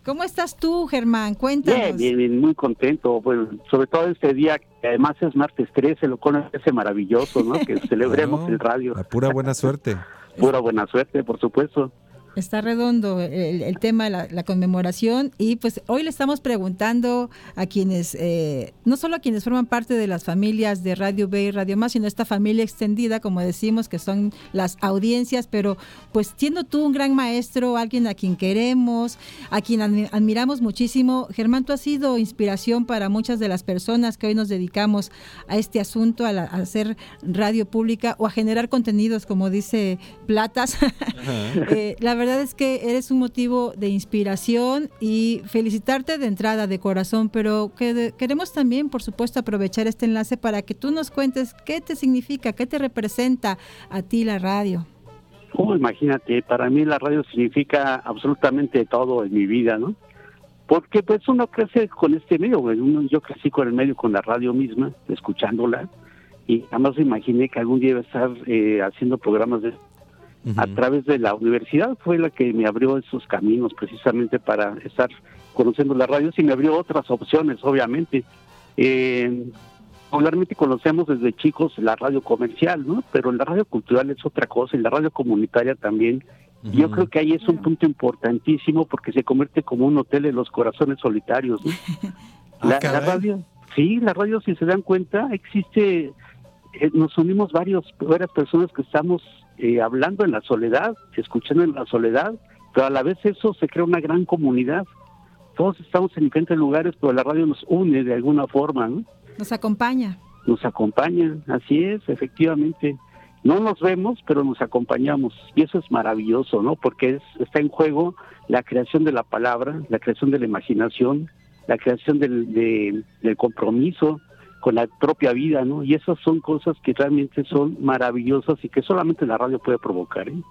¿Cómo estás tú, Germán? Cuéntanos. Bien, bien, bien, muy contento. Pues, sobre todo este día, que además es martes 13, lo ese maravilloso, ¿no? Que [LAUGHS] celebremos No, el radio. La pura buena suerte. Pura buena suerte, por supuesto. Está redondo el, el tema de la, la conmemoración. Y pues hoy le estamos preguntando a quienes, eh, no solo a quienes forman parte de las familias de Radio B y Radio Más, sino esta familia extendida, como decimos, que son las audiencias, pero pues siendo tú un gran maestro, alguien a quien queremos, a quien admi- admiramos muchísimo, Germán, tú has sido inspiración para muchas de las personas que hoy nos dedicamos a este asunto, a, la- a hacer radio pública o a generar contenidos, como dice Platas. [LAUGHS] Eh, la verdad es que eres un motivo de inspiración y felicitarte de entrada, de corazón, pero que queremos también, por supuesto, aprovechar este enlace para que tú nos cuentes qué te significa, qué te representa a ti la radio. Oh, imagínate, para mí la radio significa absolutamente todo en mi vida, ¿no? Porque pues uno crece con este medio. Uno- yo crecí con el medio, con la radio misma, escuchándola, y jamás imaginé que algún día iba a estar eh, haciendo programas de a través de la universidad fue la que me abrió esos caminos precisamente para estar conociendo la radio y me abrió otras opciones, obviamente. Eh, regularmente conocemos desde chicos la radio comercial, ¿no? Pero la radio cultural es otra cosa y la radio comunitaria también. Yo creo que ahí es un punto importantísimo porque se convierte como un hotel de los corazones solitarios, ¿no? [LAUGHS] Ah, La, radio, sí, la radio, si se dan cuenta, existe, eh, nos unimos varios, varias personas que estamos eh, hablando en la soledad, escuchando en la soledad, pero a la vez eso se crea una gran comunidad. Todos estamos en diferentes lugares, pero la radio nos une de alguna forma, ¿no? Nos acompaña. Nos acompaña, así es, efectivamente. No nos vemos, pero nos acompañamos. Y eso es maravilloso, ¿no? Porque es, está en juego la creación de la palabra, la creación de la imaginación, la creación del, de- del compromiso con la propia vida, ¿no? Y esas son cosas que realmente son maravillosas y que solamente la radio puede provocar, ¿eh?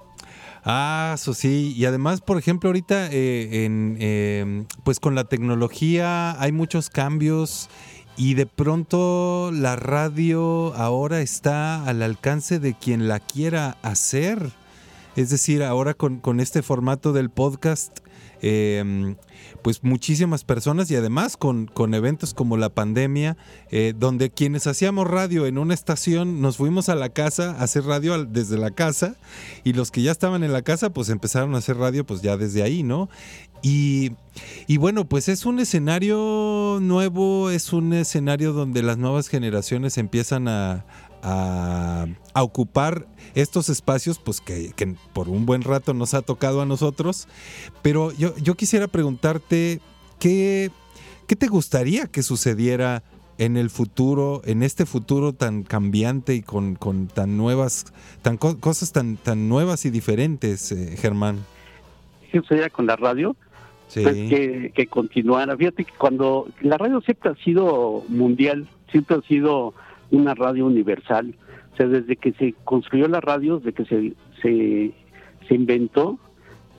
Ah, eso sí. Y además, por ejemplo, ahorita eh, eh, pues con la tecnología hay muchos cambios y de pronto la radio ahora está al alcance de quien la quiera hacer. Es decir, ahora con este formato del podcast, eh, pues muchísimas personas y además con, con eventos como la pandemia, eh, donde quienes hacíamos radio en una estación nos fuimos a la casa a hacer radio desde la casa y los que ya estaban en la casa pues empezaron a hacer radio pues ya desde ahí, ¿no? Y, y bueno, pues es un escenario nuevo, es un escenario donde las nuevas generaciones empiezan a, a- a ocupar estos espacios, pues que, que por un buen rato nos ha tocado a nosotros. Pero yo, yo quisiera preguntarte, ¿qué, ¿qué te gustaría que sucediera en el futuro, en este futuro tan cambiante y con, con tan nuevas, tan co- cosas tan, tan nuevas y diferentes, eh, Germán? ¿Qué sucedía con la radio? Sí. pues, que, que continuara. Fíjate que cuando la radio siempre ha sido mundial, siempre ha sido una radio universal. O sea, desde que se construyó la radio, desde que se, se, se inventó,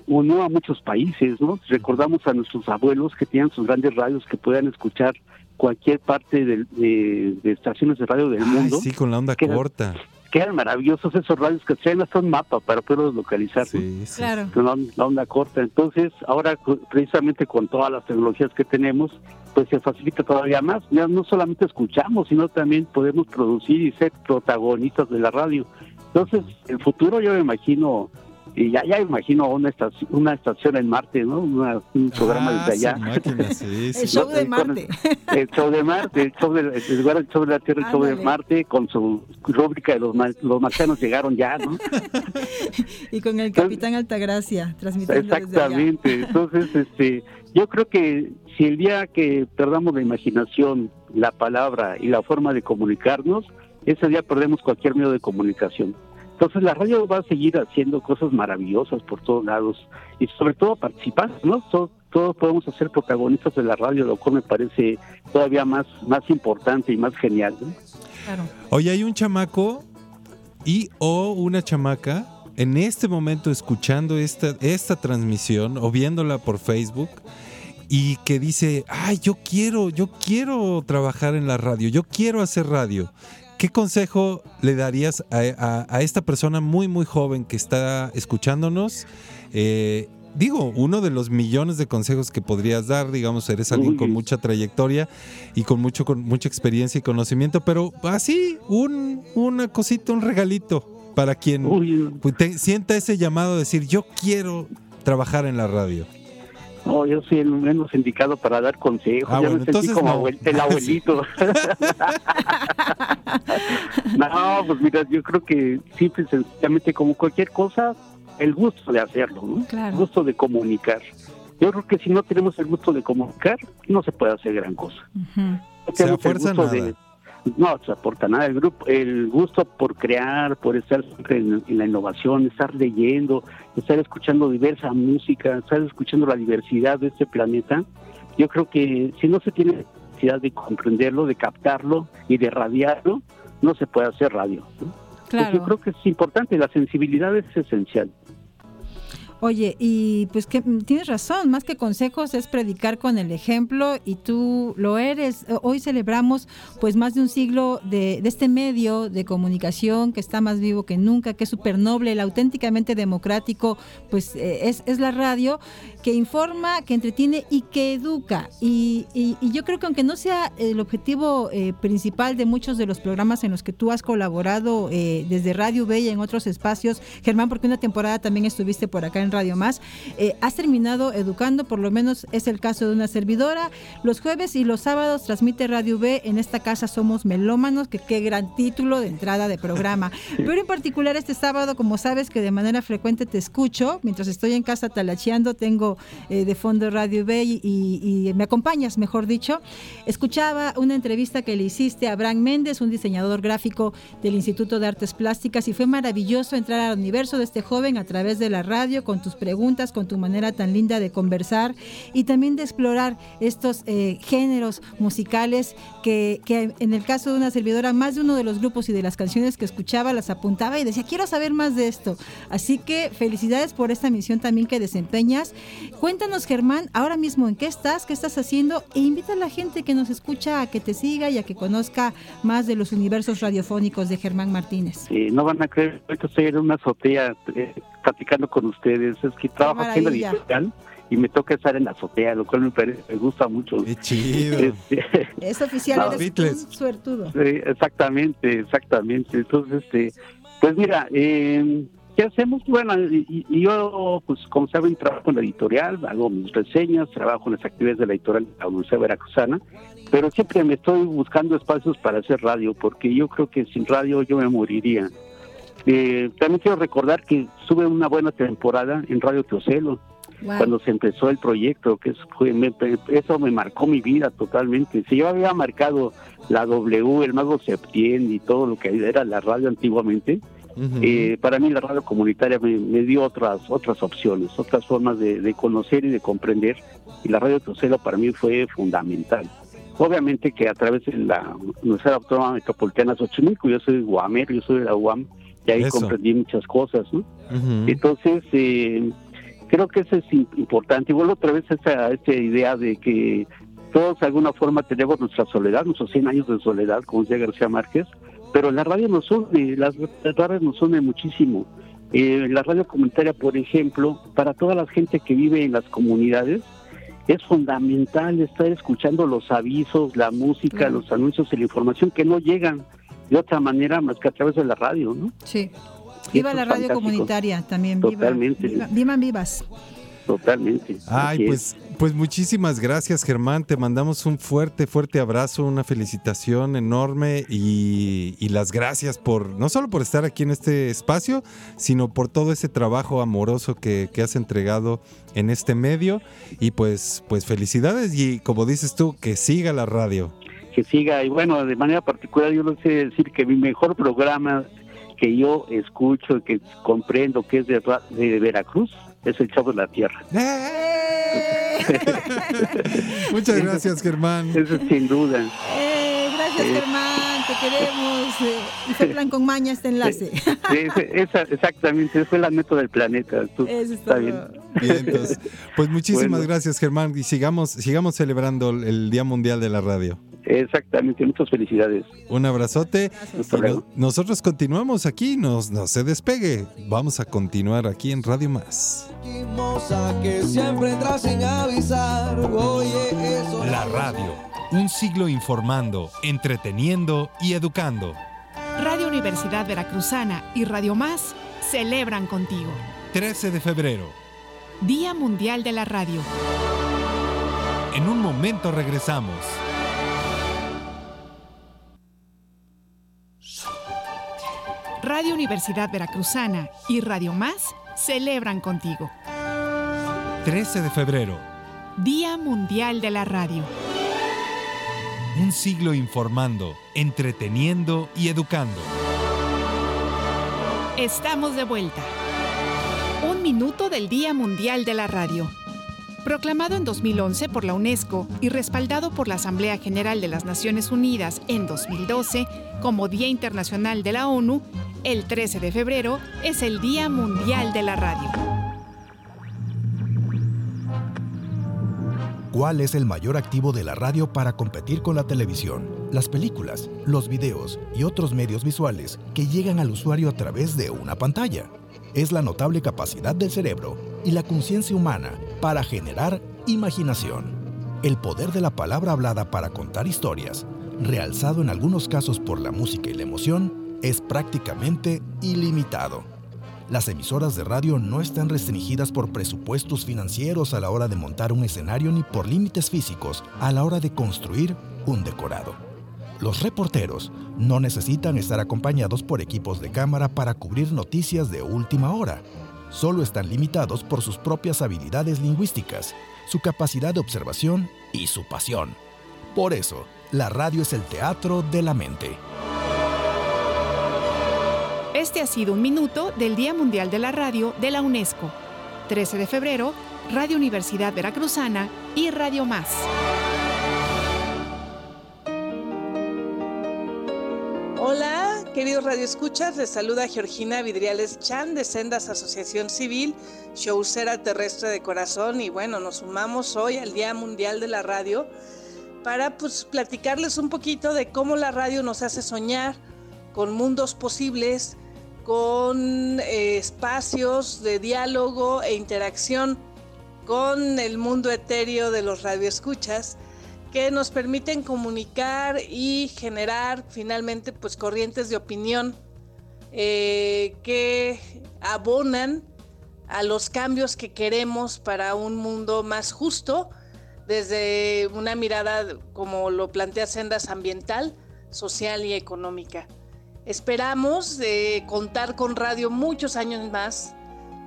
unió a muchos países, ¿no? Recordamos a nuestros abuelos que tenían sus grandes radios que podían escuchar cualquier parte de, de estaciones de radio del Ay, mundo sí, con la onda que corta. Eran maravillosos esos radios que traen hasta un mapa para poderlos localizar. Sí, sí. Claro. Con la, la onda corta. Entonces, ahora precisamente con todas las tecnologías que tenemos, pues se facilita todavía más. Ya no solamente escuchamos, sino también podemos producir y ser protagonistas de la radio. Entonces, el futuro yo me imagino, y ya, ya imagino una estación, una estación en Marte, ¿no? Una- un programa Ah, desde allá. su máquina, sí, [LAUGHS] sí. El show de Marte. el show de Marte, el show de, en lugar del show de la Tierra, el show de. Marte, con su rúbrica de los, los marcianos llegaron ya, ¿no? [LAUGHS] Y con el capitán Altagracia transmitiendo desde allá. Exactamente. Entonces, este, yo creo que si el día que perdamos la imaginación, la palabra y la forma de comunicarnos, ese día perdemos cualquier medio de comunicación. Entonces la radio va a seguir haciendo cosas maravillosas por todos lados y sobre todo participar, ¿no? To- Todos podemos ser protagonistas de la radio, lo cual me parece todavía más, más importante y más genial. ¿no? Claro. Oye, hay un chamaco y o una chamaca en este momento escuchando esta, esta transmisión o viéndola por Facebook y que dice, ay, yo quiero, yo quiero trabajar en la radio, yo quiero hacer radio. ¿Qué consejo le darías a, a- a esta persona muy, muy joven que está escuchándonos? Eh, digo, uno de los millones de consejos que podrías dar, digamos, eres alguien con mucha trayectoria y con mucho con mucha experiencia y conocimiento, pero así, un, una cosita, un regalito para quien pues, te- sienta ese llamado a decir, yo quiero trabajar en la radio. No, yo soy el menos indicado para dar consejos. Ah, ya bueno, me sentí como no. abuel- el abuelito. [LAUGHS] [LAUGHS] no, pues mira, yo creo que simple y sencillamente como cualquier cosa, el gusto de hacerlo, ¿no? Claro. El gusto de comunicar. Yo creo que si no tenemos el gusto de comunicar, no se puede hacer gran cosa. Ujú. No Se nada. no se aporta nada. El grupo, el gusto por crear, por estar siempre en, en la innovación, estar leyendo, estar escuchando diversa música, estar escuchando la diversidad de este planeta. Yo creo que si no se tiene necesidad de comprenderlo, de captarlo y de radiarlo, no se puede hacer radio. ¿no? Pues yo creo que es importante, la sensibilidad es esencial. Oye, y pues que mm, tienes razón, más que consejos es predicar con el ejemplo y tú lo eres. Hoy celebramos pues más de un siglo de, de este medio de comunicación que está más vivo que nunca, que es súper noble, el auténticamente democrático, pues eh, es, es la radio que informa, que entretiene y que educa. Y, y- y yo creo que aunque no sea el objetivo eh, principal de muchos de los programas en los que tú has colaborado eh, desde Radio B y en otros espacios, Germán, porque una temporada también estuviste por acá en Radio Más, eh, has terminado educando, por lo menos es el caso de una servidora. Los jueves y los sábados transmite Radio B, en esta casa somos melómanos, que qué gran título de entrada de programa. [LAUGHS] Pero en particular este sábado, como sabes que de manera frecuente te escucho, mientras estoy en casa talacheando, tengo eh, de fondo Radio B y, y- y me acompañas, mejor dicho. Escuchaba una entrevista que le hiciste a Abraham Méndez, un diseñador gráfico del Instituto de Artes Plásticas, y fue maravilloso entrar al universo de este joven a través de la radio, con tus preguntas, con tu manera tan linda de conversar y también de explorar estos eh, géneros musicales que, que en el caso de una servidora, más de uno de los grupos y de las canciones que escuchaba las apuntaba y decía, quiero saber más de esto. Así que felicidades por esta misión también que desempeñas. Cuéntanos, Germán, ahora mismo en qué estás, qué estás haciendo e invita a la gente que nos escucha a que te siga y a que conozca más de los universos radiofónicos de Germán Martínez. Eh, no van a creer, ahorita estoy en una azotea eh, platicando con ustedes. Es que trabajo aquí en la digital y me toca estar en la azotea, lo cual me, parece, me gusta mucho. Qué chido. Este, [LAUGHS] Es oficial, No, eres Beatles. un suertudo. Sí, exactamente, exactamente. Entonces, este, pues mira, eh, ¿qué hacemos? Bueno, y, y yo, pues como saben, trabajo en la editorial, hago mis reseñas, trabajo en las actividades de la editorial de la Universidad Veracruzana, pero siempre me estoy buscando espacios para hacer radio, porque yo creo que sin radio yo me moriría. Eh, también quiero recordar que sube una buena temporada en Radio Teocelo, Wow. cuando se empezó el proyecto, que eso, fue, me- eso me marcó mi vida totalmente. Si yo había marcado la W, el Mago Septién y todo lo que era la radio antiguamente, Eh, para mí la radio comunitaria me, me, dio otras otras opciones, otras formas de, de, conocer y de comprender, y la radio Tucelo para mí fue fundamental. Obviamente que a través de la Universidad Autónoma Metropolitana Xochimilco, yo soy guamero, yo soy de la UAM, y ahí Eso. comprendí muchas cosas, ¿no? Entonces, eh, creo que eso es importante. Y vuelvo otra vez a esa, a esa idea de que todos de alguna forma tenemos nuestra soledad, nuestros 100 años de soledad, como decía García Márquez, pero la radio nos une, las, las radios nos une muchísimo. Eh, la radio comunitaria, por ejemplo, para toda la gente que vive en las comunidades, es fundamental estar escuchando los avisos, la música, los anuncios y la información que no llegan de otra manera más que a través de la radio, ¿no? Sí. Viva la radio comunitaria también. Totalmente. Viva, vivan vivas. Totalmente. Ay, pues, pues muchísimas gracias, Germán. Te mandamos un fuerte, fuerte abrazo, una felicitación enorme y, y, las gracias por, no solo por estar aquí en este espacio, sino por todo ese trabajo amoroso que, que has entregado en este medio. Y pues, pues felicidades y como dices tú, que siga la radio. Que siga, y bueno, de manera particular yo no sé decir que mi mejor programa que yo escucho, que comprendo que es de, de Veracruz, es el Chavo de la Tierra. [LAUGHS] Muchas gracias, Germán. Eso sin duda. Eh, gracias, eh. Germán, te queremos. Eh, y fue plan con maña este enlace. Sí, esa, exactamente, fue la meta del planeta. Tú, Eso está, bien. bien entonces, pues muchísimas bueno. gracias, Germán, y sigamos, sigamos celebrando el Día Mundial de la Radio. Exactamente, muchas felicidades. Un abrazote. No, nosotros continuamos aquí, nos, no se despegue. Vamos a continuar aquí en Radio Más. La radio, un siglo informando, entreteniendo y educando. Radio Universidad Veracruzana y Radio Más celebran contigo. 13 de febrero. Día Mundial de la Radio. En un momento regresamos. Radio Universidad Veracruzana y Radio Más celebran contigo. 13 de febrero. Día Mundial de la Radio. Un siglo informando, entreteniendo y educando. Estamos de vuelta. Un minuto del Día Mundial de la Radio. Proclamado en 2011 por la UNESCO y respaldado por la Asamblea General de las Naciones Unidas en 2012 como Día Internacional de la ONU, el 13 de febrero es el Día Mundial de la Radio. ¿Cuál es el mayor activo de la radio para competir con la televisión, las películas, los videos y otros medios visuales que llegan al usuario a través de una pantalla? Es la notable capacidad del cerebro y la conciencia humana para generar imaginación. El poder de la palabra hablada para contar historias, realzado en algunos casos por la música y la emoción, es prácticamente ilimitado. Las emisoras de radio no están restringidas por presupuestos financieros a la hora de montar un escenario ni por límites físicos a la hora de construir un decorado. Los reporteros no necesitan estar acompañados por equipos de cámara para cubrir noticias de última hora. Solo están limitados por sus propias habilidades lingüísticas, su capacidad de observación y su pasión. Por eso, la radio es el teatro de la mente. Este ha sido un minuto del Día Mundial de la Radio de la UNESCO. 13 de febrero, Radio Universidad Veracruzana y Radio Más. Hola, queridos radioescuchas, les saluda Georgina Vidriales Chan de Sendas Asociación Civil, showcera terrestre de corazón y bueno, nos sumamos hoy al Día Mundial de la Radio para pues platicarles un poquito de cómo la radio nos hace soñar con mundos posibles, con eh, espacios de diálogo e interacción con el mundo etéreo de los radioescuchas que nos permiten comunicar y generar finalmente pues corrientes de opinión eh, que abonan a los cambios que queremos para un mundo más justo desde una mirada como lo plantea Sendas ambiental, social y económica. Esperamos contar con radio muchos años más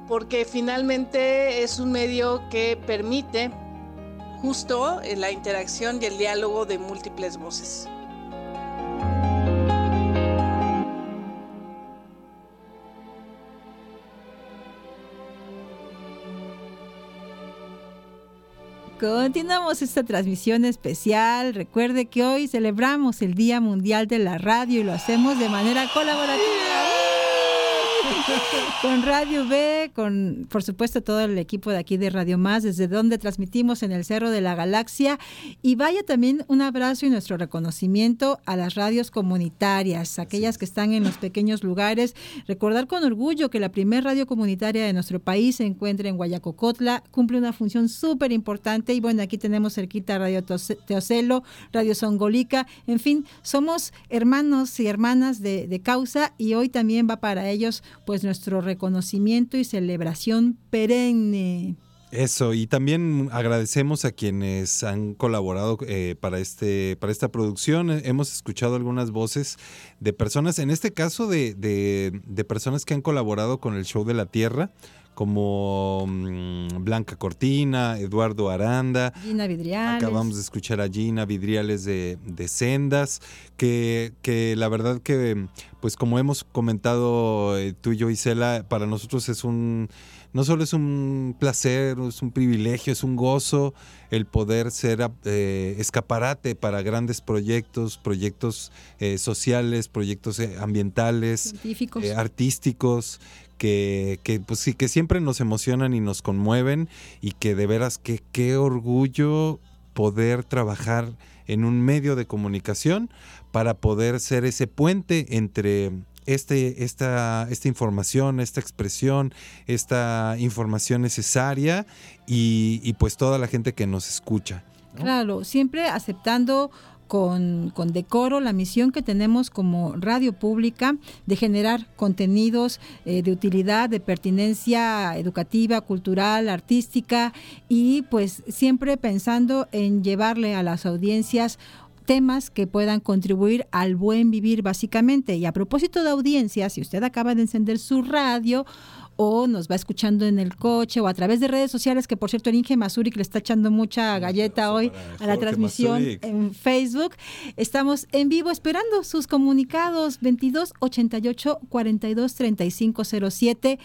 porque finalmente es un medio que permite justo la interacción y el diálogo de múltiples voces. Continuamos esta transmisión especial. Recuerde que hoy celebramos el Día Mundial de la Radio y lo hacemos de manera colaborativa. [LAUGHS] con Radio B, con por supuesto todo el equipo de aquí de Radio Más, desde donde transmitimos en el Cerro de la Galaxia. Y vaya también un abrazo y nuestro reconocimiento a las radios comunitarias, aquellas que están en los pequeños lugares. Recordar con orgullo que la primera radio comunitaria de nuestro país se encuentra en Guayacocotla, cumple una función súper importante. Y bueno, aquí tenemos cerquita Radio Teocelo, Radio Songolica, en fin, somos hermanos y hermanas de, de causa y hoy también va para ellos pues nuestro reconocimiento y celebración perenne. Eso, y también agradecemos a quienes han colaborado eh, para, este, para esta producción. Hemos escuchado algunas voces de personas, en este caso de, de, de personas que han colaborado con el Show de la Tierra, como mm, Blanca Cortina, Eduardo Aranda. Gina Vidriales. Acabamos de escuchar a Gina Vidriales de, de Sendas, que, que, la verdad que, pues como hemos comentado eh, tú y yo, Isela, para nosotros es un, no solo es un placer, es un privilegio, es un gozo el poder ser eh, escaparate para grandes proyectos, proyectos eh, sociales, proyectos eh, ambientales, Científicos. artísticos, que, que, pues, sí, que siempre nos emocionan y nos conmueven y que de veras que qué orgullo poder trabajar en un medio de comunicación para poder ser ese puente entre este, esta, esta información, esta expresión, esta información necesaria y, y pues toda la gente que nos escucha. Claro, siempre aceptando con, con, decoro la misión que tenemos como radio pública de generar contenidos eh, de utilidad, de pertinencia educativa, cultural, artística y pues siempre pensando en llevarle a las audiencias temas que puedan contribuir al buen vivir básicamente. Y a propósito de audiencia, si usted acaba de encender su radio, o nos va escuchando en el coche o a través de redes sociales, que por cierto el Inge Mazurik le está echando mucha galleta hoy a la transmisión Mazurik. en Facebook. Estamos en vivo esperando sus comunicados 22 88 42 35 07.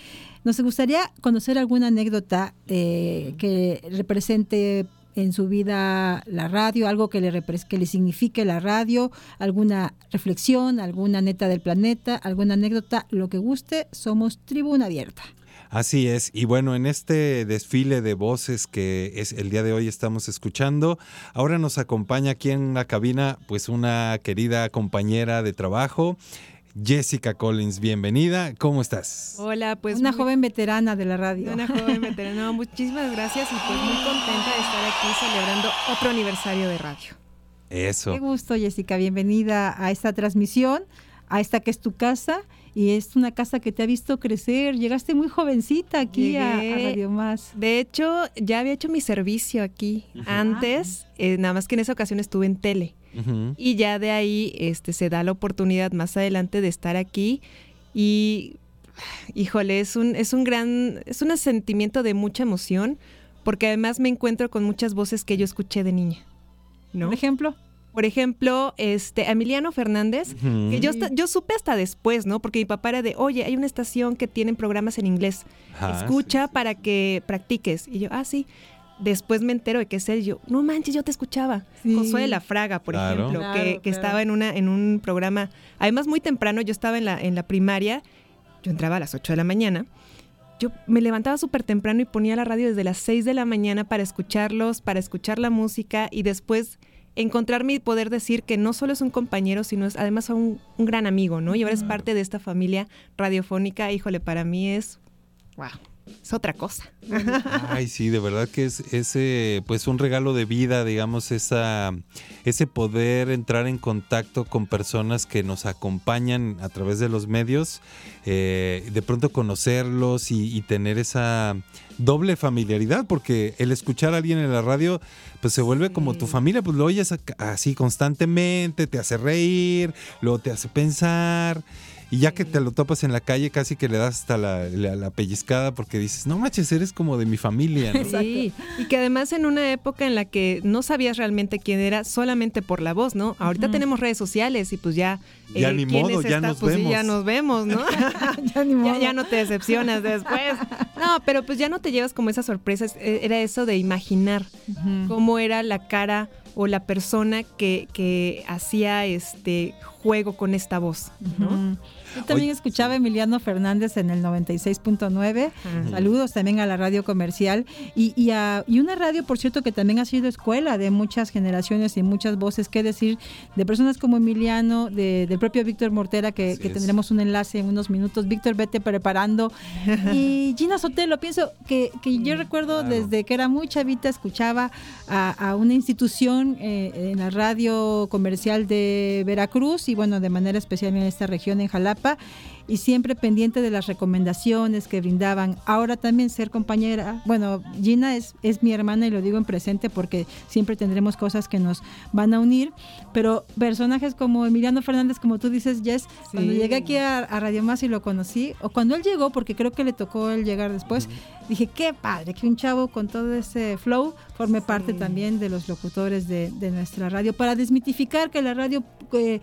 Nos gustaría conocer alguna anécdota eh, que represente en su vida la radio, algo que le, que le signifique la radio, alguna reflexión, alguna neta del planeta, alguna anécdota, lo que guste, somos tribuna abierta. Así es, y bueno, en este desfile de voces que es el día de hoy estamos escuchando, ahora nos acompaña aquí en la cabina pues una querida compañera de trabajo, Jessica Collins, bienvenida. ¿Cómo estás? Hola, pues. Una muy, joven veterana de la radio. Una joven veterana. No, muchísimas gracias y pues muy contenta de estar aquí celebrando otro aniversario de radio. Eso. Qué gusto, Jessica. Bienvenida a esta transmisión, a esta que es tu casa. Y es una casa que te ha visto crecer. Llegaste muy jovencita aquí a, a, Radio Más. De hecho, ya había hecho mi servicio aquí uh -huh. antes, eh, nada más que en esa ocasión estuve en tele. Uh -huh. Y ya de ahí este, se da la oportunidad más adelante de estar aquí. Y, híjole, es un, es un gran, es un sentimiento de mucha emoción, porque además me encuentro con muchas voces que yo escuché de niña. ¿no? Por ejemplo. Por ejemplo, este Emiliano Fernández, uh -huh. que yo, yo supe hasta después, ¿no? Porque mi papá era de, oye, hay una estación que tienen programas en inglés. Ah, Escucha sí. para que practiques. Y yo, ah, sí. Después me entero de que es él. Yo, no manches, yo te escuchaba. Sí. Josué de la Fraga, por claro. ejemplo, claro, que, que estaba en, una, en un programa, además muy temprano, yo estaba en la, en la primaria, yo entraba a las 8 de la mañana. Yo me levantaba súper temprano y ponía la radio desde las 6 de la mañana para escucharlos, para escuchar la música y después encontrarme y poder decir que no solo es un compañero, sino es además un, un gran amigo, ¿no? Y ahora es parte de esta familia radiofónica, híjole, para mí es, wow, es otra cosa. Ay, sí, de verdad que es ese, pues un regalo de vida, digamos, esa, ese poder entrar en contacto con personas que nos acompañan a través de los medios, eh, de pronto conocerlos y, y tener esa doble familiaridad, porque el escuchar a alguien en la radio, pues se vuelve como tu familia, pues lo oyes así constantemente, te hace reír, luego te hace pensar. Y ya que te lo topas en la calle, casi que le das hasta la, la, la pellizcada porque dices, no manches, eres como de mi familia. ¿no? Sí, y que además en una época en la que no sabías realmente quién era solamente por la voz, ¿no? Ahorita uh -huh. tenemos redes sociales y pues ya... Ya eh, ni modo, ya esta? nos pues vemos. Ya nos vemos, ¿no? [LAUGHS] ya, ni modo. Ya, ya, no te decepcionas después. No, pero pues ya no te llevas como esas sorpresas. e- Era eso de imaginar cómo era la cara o la persona que, que hacía este juego con esta voz. Yo también escuchaba a Emiliano Fernández en el 96.9. Saludos también a la radio comercial y, y a, y una radio, por cierto, que también ha sido escuela de muchas generaciones y muchas voces. Qué decir de personas como Emiliano, de- del propio Víctor Mortera, que, que tendremos un enlace en unos minutos. Víctor, vete preparando. [LAUGHS] y Gina Sotelo, pienso que, que yo recuerdo desde que era muy chavita, escuchaba a, a una institución eh, en la radio comercial de Veracruz y bueno, de manera especial en esta región, en Jalapa, y siempre pendiente de las recomendaciones que brindaban. Ahora también ser compañera, bueno, Gina es, es mi hermana y lo digo en presente porque siempre tendremos cosas que nos van a unir, pero personajes como Emiliano Fernández, como tú dices, Jess, cuando llegué aquí a, a Radio Más y lo conocí, o cuando él llegó, porque creo que le tocó él llegar después, dije, qué padre, que un chavo con todo ese flow forme parte también de los locutores de, de nuestra radio, para desmitificar que la radio eh,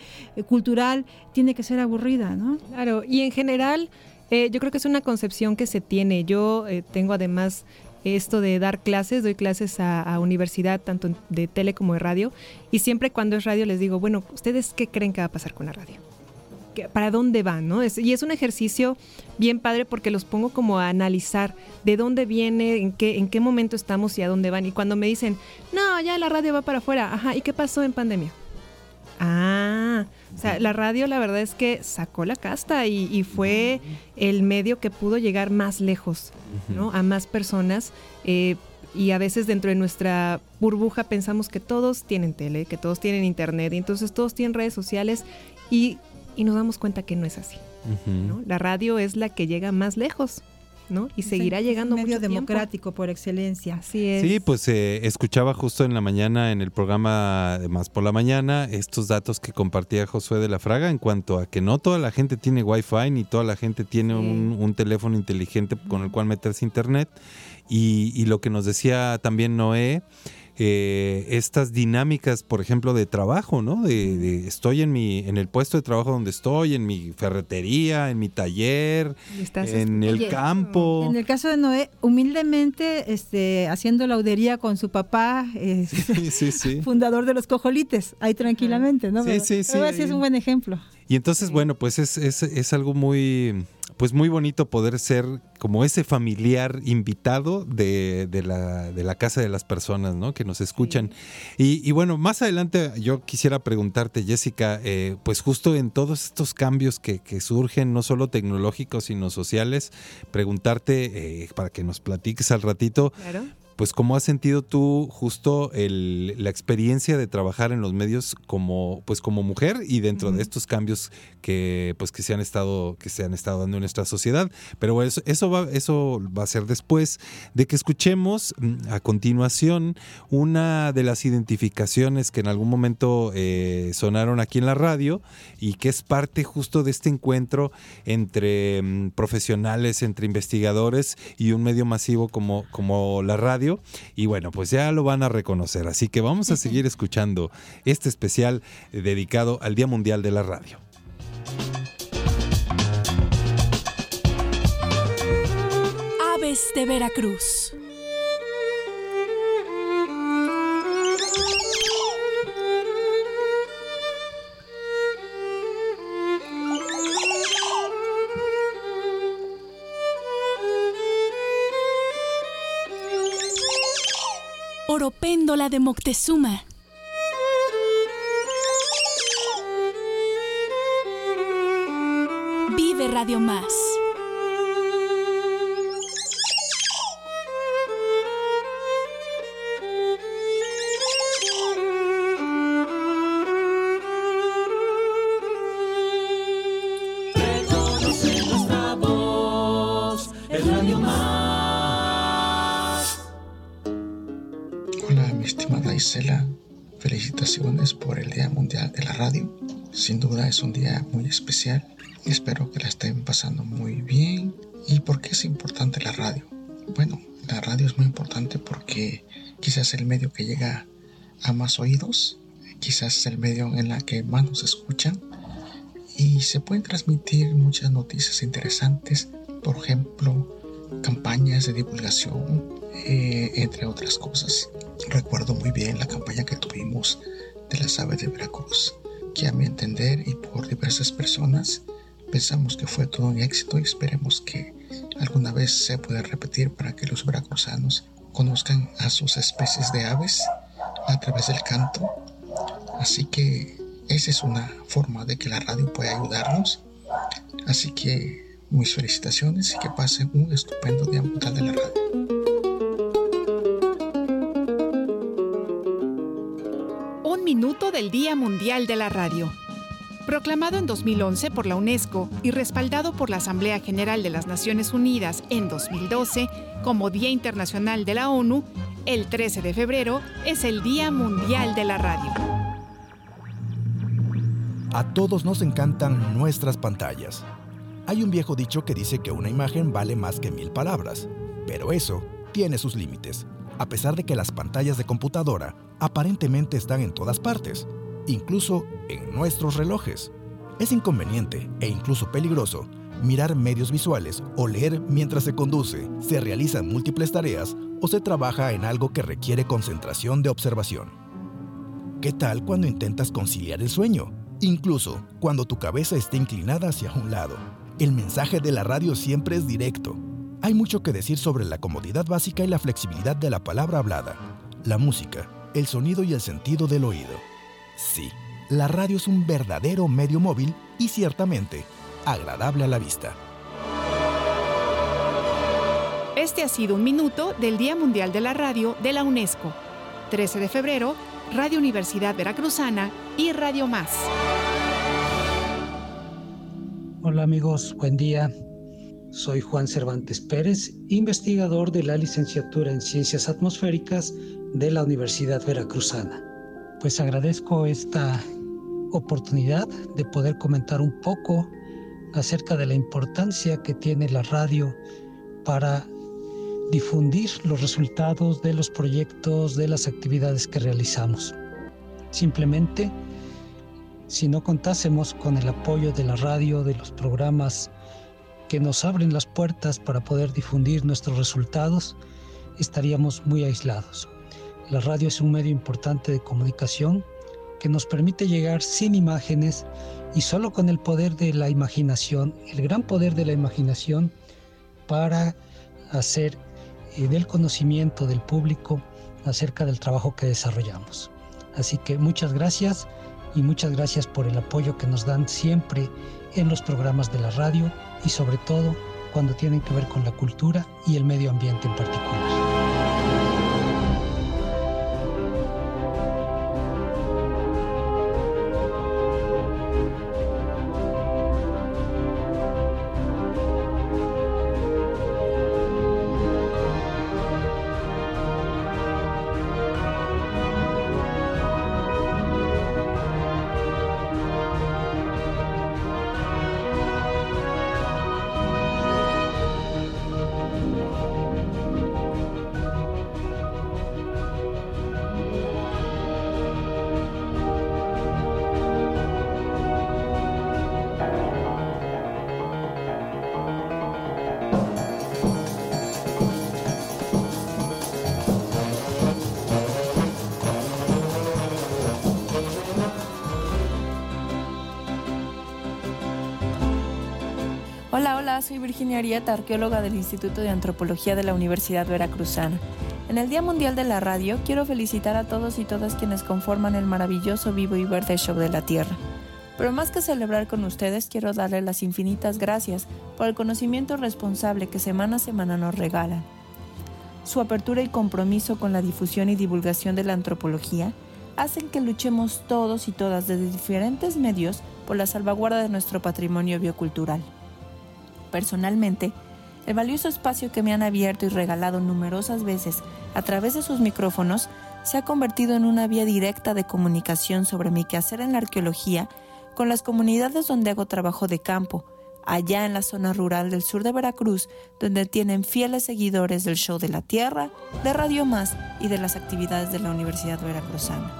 cultural tiene que ser aburrida, ¿no? Claro, y en general eh, yo creo que es una concepción que se tiene. Yo eh, tengo además esto de dar clases, doy clases a, a universidad tanto de tele como de radio, y siempre cuando es radio les digo, bueno, ¿ustedes qué creen que va a pasar con la radio? ¿Qué- ¿Para dónde van? ¿no? Es- y es un ejercicio bien padre porque los pongo como a analizar de dónde viene, en qué, en qué momento estamos y a dónde van. Y cuando me dicen, no, ya la radio va para afuera, ajá, ¿y qué pasó en pandemia? Ah, o sea, la radio la verdad es que sacó la casta y, y fue el medio que pudo llegar más lejos, ¿no? A más personas. eh, y a veces dentro de nuestra burbuja pensamos que todos tienen tele, que todos tienen internet, y entonces todos tienen redes sociales y, y nos damos cuenta que no es así. ¿no? La radio es la que llega más lejos, ¿no? Y seguirá Es un llegando medio mucho tiempo. democrático por excelencia. Así es. Sí, pues eh, escuchaba justo en la mañana en el programa de Más por la Mañana estos datos que compartía Josué de la Fraga en cuanto a que no toda la gente tiene Wi-Fi ni toda la gente tiene un, un teléfono inteligente con el cual meterse a internet. Y, y lo que nos decía también Noé, eh, estas dinámicas, por ejemplo, de trabajo, ¿no? De, de estoy en mi, en el puesto de trabajo donde estoy, en mi ferretería, en mi taller, en el Oye, campo. En el caso de Noé, humildemente este, haciendo laudería con su papá, [LAUGHS] Sí, sí. [LAUGHS] fundador de los cojolites, ahí tranquilamente, ¿no? Sí, Pero- sí, sí, sí es ahí. un buen ejemplo. Y entonces, bueno, pues es, es, es algo muy, pues muy bonito poder ser como ese familiar invitado de, de la, de la casa de las personas, ¿no? Que nos escuchan. Y, y bueno, más adelante yo quisiera preguntarte, Jessica, eh, pues justo en todos estos cambios que, que surgen, no solo tecnológicos, sino sociales, preguntarte, eh, para que nos platiques al ratito, Claro. Pues cómo has sentido tú justo el- la experiencia de trabajar en los medios como pues como mujer y dentro de estos cambios que pues que se han estado que se han estado dando en nuestra sociedad pero bueno, eso eso va eso va a ser después de que escuchemos mm, a continuación una de las identificaciones que en algún momento eh, sonaron aquí en la radio y que es parte justo de este encuentro entre mm, profesionales entre investigadores y un medio masivo como como la radio y bueno, pues ya lo van a reconocer. Así que vamos a seguir escuchando este especial eh, dedicado al Día Mundial de la Radio. Aves de Veracruz. Oropéndola de Moctezuma. Vive Radio Más. Es un día muy especial espero que la estén pasando muy bien. ¿Y por qué es importante la radio? Bueno, la radio es muy importante porque quizás es el medio que llega a más oídos, quizás es el medio en la que más nos escuchan y se pueden transmitir muchas noticias interesantes. Por ejemplo, campañas de divulgación, eh, entre otras cosas. Recuerdo muy bien la campaña que tuvimos de las aves de Veracruz, a mi entender y por diversas personas pensamos que fue todo un éxito y esperemos que alguna vez se pueda repetir para que los veracruzanos conozcan a sus especies de aves a través del canto. Así que esa es una forma de que la radio puede ayudarnos. Así que mis felicitaciones y que pasen un estupendo día mundial de la radio. Del Día Mundial de la Radio. Proclamado en 2011 por la UNESCO y respaldado por la Asamblea General de las Naciones Unidas en 2012 como Día Internacional de la ONU, el 13 de febrero es el Día Mundial de la Radio. A todos nos encantan nuestras pantallas. Hay un viejo dicho que dice que una imagen vale más que mil palabras, pero eso tiene sus límites, a pesar de que las pantallas de computadora aparentemente están en todas partes, incluso en nuestros relojes. Es inconveniente e incluso peligroso mirar medios visuales o leer mientras se conduce, se realizan múltiples tareas o se trabaja en algo que requiere concentración de observación. ¿Qué tal cuando intentas conciliar el sueño? Incluso cuando tu cabeza está inclinada hacia un lado. El mensaje de la radio siempre es directo. Hay mucho que decir sobre la comodidad básica y la flexibilidad de la palabra hablada, la música, el sonido y el sentido del oído. Sí, la radio es un verdadero medio móvil y ciertamente agradable a la vista. Este ha sido un minuto del Día Mundial de la Radio de la UNESCO. 13 de febrero, Radio Universidad Veracruzana y Radio Más. Hola amigos, buen día. Soy Juan Cervantes Pérez, investigador de la licenciatura en Ciencias Atmosféricas de la Universidad Veracruzana. Pues agradezco esta oportunidad de poder comentar un poco acerca de la importancia que tiene la radio para difundir los resultados de los proyectos, de las actividades que realizamos. Simplemente, si no contásemos con el apoyo de la radio, de los programas que nos abren las puertas para poder difundir nuestros resultados, estaríamos muy aislados. La radio es un medio importante de comunicación que nos permite llegar sin imágenes y solo con el poder de la imaginación, el gran poder de la imaginación para hacer eh, del conocimiento del público acerca del trabajo que desarrollamos. Así que muchas gracias y muchas gracias por el apoyo que nos dan siempre en los programas de la radio y sobre todo cuando tienen que ver con la cultura y el medio ambiente en particular. Soy Virginia Arieta, arqueóloga del Instituto de Antropología de la Universidad Veracruzana. En el Día Mundial de la Radio, quiero felicitar a todos y todas quienes conforman el maravilloso Vivo y Verde Show de la Tierra. Pero más que celebrar con ustedes, quiero darles las infinitas gracias por el conocimiento responsable que semana a semana nos regalan. Su apertura y compromiso con la difusión y divulgación de la antropología hacen que luchemos todos y todas desde diferentes medios por la salvaguarda de nuestro patrimonio biocultural. Personalmente, el valioso espacio que me han abierto y regalado numerosas veces a través de sus micrófonos se ha convertido en una vía directa de comunicación sobre mi quehacer en la arqueología con las comunidades donde hago trabajo de campo, allá en la zona rural del sur de Veracruz, donde tienen fieles seguidores del show de la Tierra, de Radio Más y de las actividades de la Universidad Veracruzana.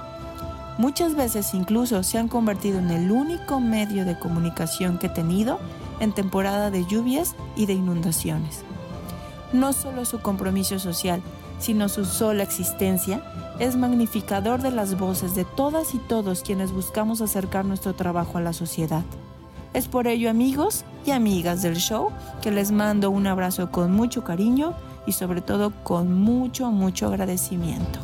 Muchas veces incluso se han convertido en el único medio de comunicación que he tenido en temporada de lluvias y de inundaciones. no solo su compromiso social, sino su sola existencia, es magnificador de las voces de todas y todos quienes buscamos acercar nuestro trabajo a la sociedad. Es por ello, amigos y amigas del show, que les mando un abrazo con mucho cariño y sobre todo con mucho, mucho agradecimiento.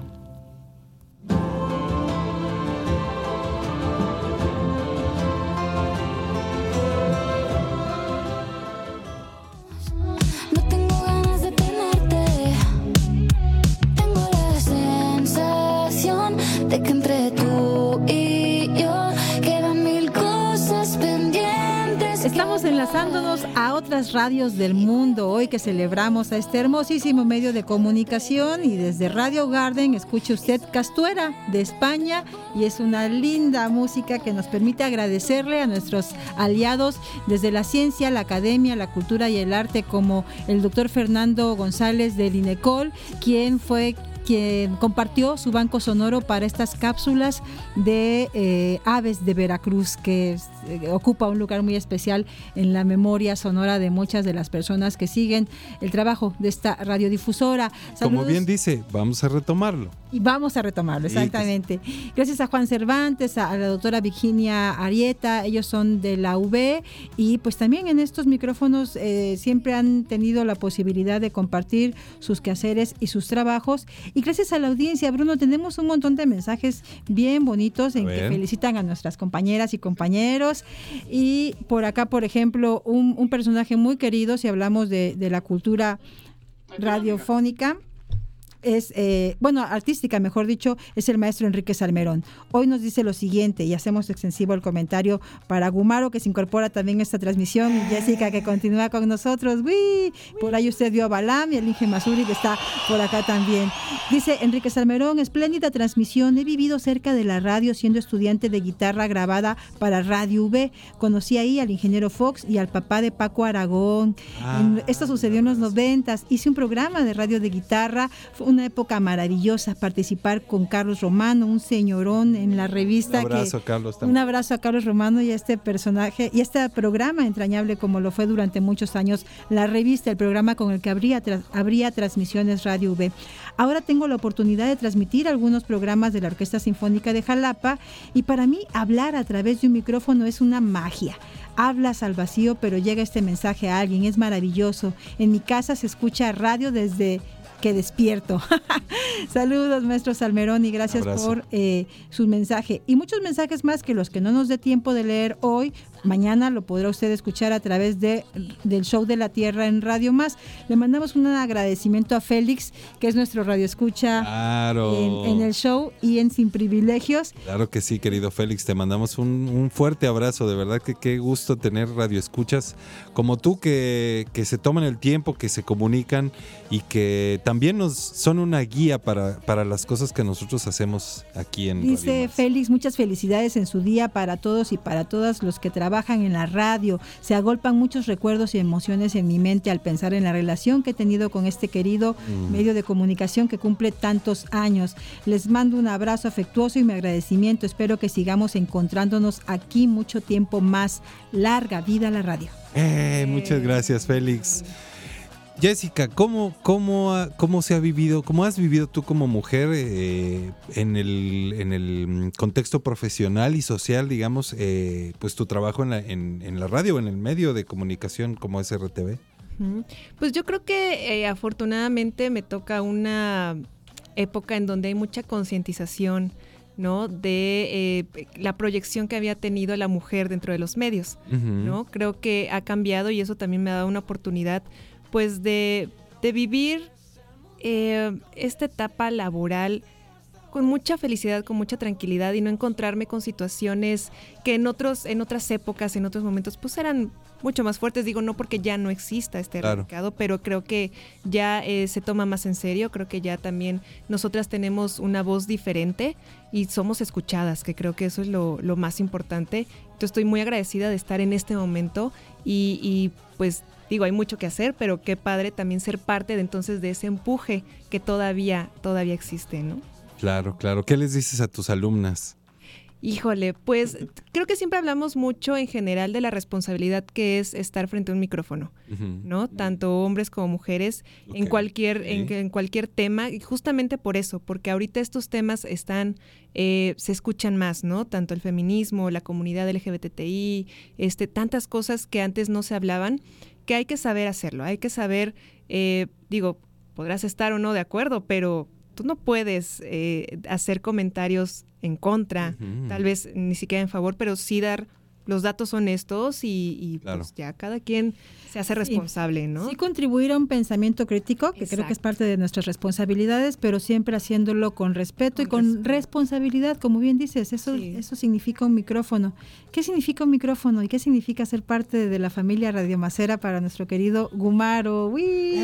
Enlazándonos a otras radios del mundo hoy que celebramos a este hermosísimo medio de comunicación y desde Radio Garden escuche usted Castuera de España y es una linda música que nos permite agradecerle a nuestros aliados desde la ciencia, la academia, la cultura y el arte como el doctor Fernando González del INECOL, quien fue quien compartió su banco sonoro para estas cápsulas de eh, aves de Veracruz, que eh, ocupa un lugar muy especial en la memoria sonora de muchas de las personas que siguen el trabajo de esta radiodifusora. Como bien dice, vamos a retomarlo. y vamos a retomarlo, exactamente. Gracias a Juan Cervantes, a la doctora Virginia Arieta, ellos son de la UB y pues también en estos micrófonos eh, siempre han tenido la posibilidad de compartir sus quehaceres y sus trabajos. Y gracias a la audiencia, Bruno, tenemos un montón de mensajes bien bonitos en que felicitan a nuestras compañeras y compañeros. Y por acá, por ejemplo, un, un personaje muy querido, si hablamos de, de la cultura radiofónica es, eh, bueno, artística, mejor dicho, es el maestro Enrique Salmerón. Hoy nos dice lo siguiente y hacemos extensivo el comentario para Gumaro, que se incorpora también a esta transmisión, y Jessica, que continúa con nosotros. ¡Uy! Por ahí usted vio a Balam y el Inge Masuri, que está por acá también. Dice Enrique Salmerón, espléndida transmisión. He vivido cerca de la radio siendo estudiante de guitarra grabada para Radio V. Conocí ahí al ingeniero Fox y al papá de Paco Aragón. Esto sucedió en los noventas. Hice un programa de radio de guitarra. Fue una época maravillosa participar con Carlos Romano, un señorón en la revista. Un abrazo que- a Carlos Un también. abrazo a Carlos Romano y a este personaje y a este programa entrañable como lo fue durante muchos años la revista, el programa con el que habría, habría transmisiones Radio V. Ahora tengo la oportunidad de transmitir algunos programas de la Orquesta Sinfónica de Jalapa y para mí hablar a través de un micrófono es una magia. Hablas al vacío, pero llega este mensaje a alguien, es maravilloso. En mi casa se escucha radio desde que despierto. [LAUGHS] Saludos, maestro Salmerón, y gracias Abrazo. por eh, su mensaje. Y muchos mensajes más que los que no nos dé tiempo de leer hoy. Mañana lo podrá usted escuchar a través de, del Show de la Tierra en Radio Más. Le mandamos un agradecimiento a Félix, que es nuestro radio escucha Claro. en, en el show y en Sin Privilegios. Claro que sí, querido Félix, te mandamos un, un fuerte abrazo, de verdad que qué gusto tener radioescuchas como tú que, que se toman el tiempo, que se comunican y que también nos son una guía para, para las cosas que nosotros hacemos aquí en Radio Dice Félix, muchas felicidades en su día para todos y para todas los que trabajan en la radio. Se agolpan muchos recuerdos y emociones en mi mente al pensar en la relación que he tenido con este querido Mm. medio de comunicación que cumple tantos años. Les mando un abrazo afectuoso y mi agradecimiento. Espero que sigamos encontrándonos aquí mucho tiempo más. Larga vida a la radio. Eh, muchas gracias, Félix. Jessica, ¿cómo, cómo, cómo se ha vivido, cómo has vivido tú como mujer eh, en, el, en el contexto profesional y social, digamos, eh, pues tu trabajo en la, en, en la radio, en el medio de comunicación como es RTV? Ujú. Pues yo creo que eh, afortunadamente me toca una época en donde hay mucha concientización, ¿no? De eh, la proyección que había tenido la mujer dentro de los medios. ¿no? Creo que ha cambiado y eso también me ha dado una oportunidad, pues, de, de vivir eh, esta etapa laboral con mucha felicidad, con mucha tranquilidad y no encontrarme con situaciones que en otros, en otras épocas, en otros momentos, pues eran mucho más fuertes. Digo, no porque ya no exista este Claro. erradicado, pero creo que ya eh, se toma más en serio. Creo que ya también nosotras tenemos una voz diferente y somos escuchadas, que creo que eso es lo, lo más importante. Entonces estoy muy agradecida de estar en este momento y, y, pues digo, hay mucho que hacer, pero qué padre también ser parte de entonces de ese empuje que todavía, todavía existe, ¿no? Claro, claro. ¿Qué les dices a tus alumnas? Híjole, pues creo que siempre hablamos mucho en general de la responsabilidad que es estar frente a un micrófono, ¿no? Tanto hombres como mujeres en cualquier en, en cualquier tema y justamente por eso, porque ahorita estos temas están eh, se escuchan más, ¿no? Tanto el feminismo, la comunidad LGBTI, este tantas cosas que antes no se hablaban, que hay que saber hacerlo, hay que saber, eh, digo, podrás estar o no de acuerdo, pero tú no puedes eh, hacer comentarios en contra, tal vez ni siquiera en favor, pero sí dar los datos honestos y, y pues ya cada quien se hace responsable, ¿no? Sí contribuir a un pensamiento crítico, que creo que es parte de nuestras responsabilidades, pero siempre haciéndolo con respeto y con responsabilidad, como bien dices, eso, eso significa un micrófono. ¿Qué significa un micrófono y qué significa ser parte de la familia radiomacera para nuestro querido Gumaro? ¡Uy!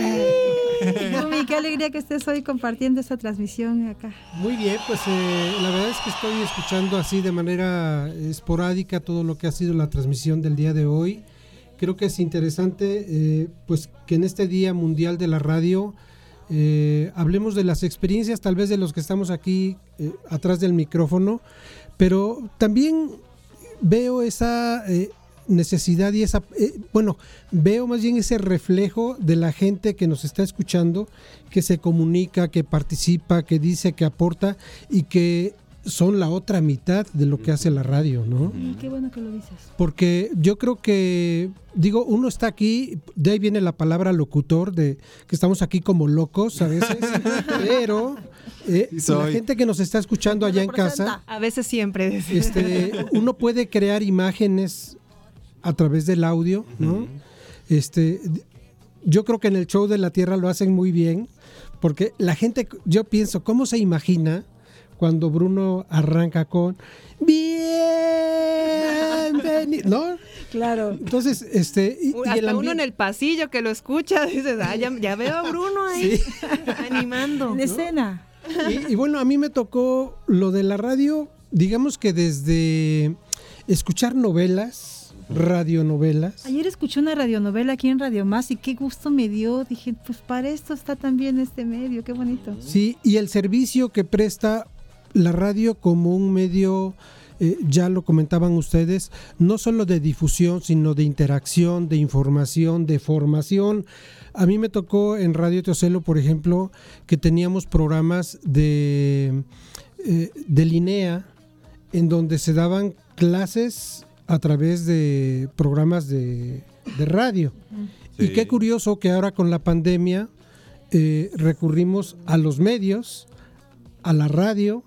[LAUGHS] Gumi, qué alegría que estés hoy compartiendo esta transmisión acá. Muy bien, pues eh, la verdad es que estoy escuchando así de manera esporádica todo lo que ha sido la transmisión del día de hoy. Creo que es interesante eh, pues que en este Día Mundial de la Radio eh, hablemos de las experiencias tal vez de los que estamos aquí eh, atrás del micrófono, pero también veo esa necesidad y esa, bueno, veo más bien ese reflejo de la gente que nos está escuchando, que se comunica, que participa, que dice, que aporta y que son la otra mitad de lo que hace la radio, ¿no? qué bueno que lo dices. Porque yo creo que, digo, uno está aquí, de ahí viene la palabra locutor, de que estamos aquí como locos a veces, [LAUGHS] pero eh, la gente que nos está escuchando allá en casa, a veces siempre, este, [LAUGHS] uno puede crear imágenes a través del audio, ¿no? Este, yo creo que en el show de la Tierra lo hacen muy bien, porque la gente, yo pienso, ¿cómo se imagina? Cuando Bruno arranca con bienvenido, ¿no? Claro. Entonces, este. Y, Hasta uno en el pasillo que lo escucha, [LAUGHS] dices, ah, ya, veo a Bruno ahí [LAUGHS] animando. En escena. Y, bueno, a mí me tocó lo de la radio, digamos que desde escuchar novelas, radionovelas. Ayer escuché una radionovela aquí en Radio Más y qué gusto me dio. Dije, pues para esto está también este medio, qué bonito. Sí, y el servicio que presta la radio como un medio, eh, ya lo comentaban ustedes, no solo de difusión, sino de interacción, de información, de formación. A mí me tocó en Radio Teocelo, por ejemplo, que teníamos programas de, eh, de Linea, en donde se daban clases a través de programas de, radio. Y qué curioso que ahora con la pandemia eh, recurrimos a los medios, a la radio,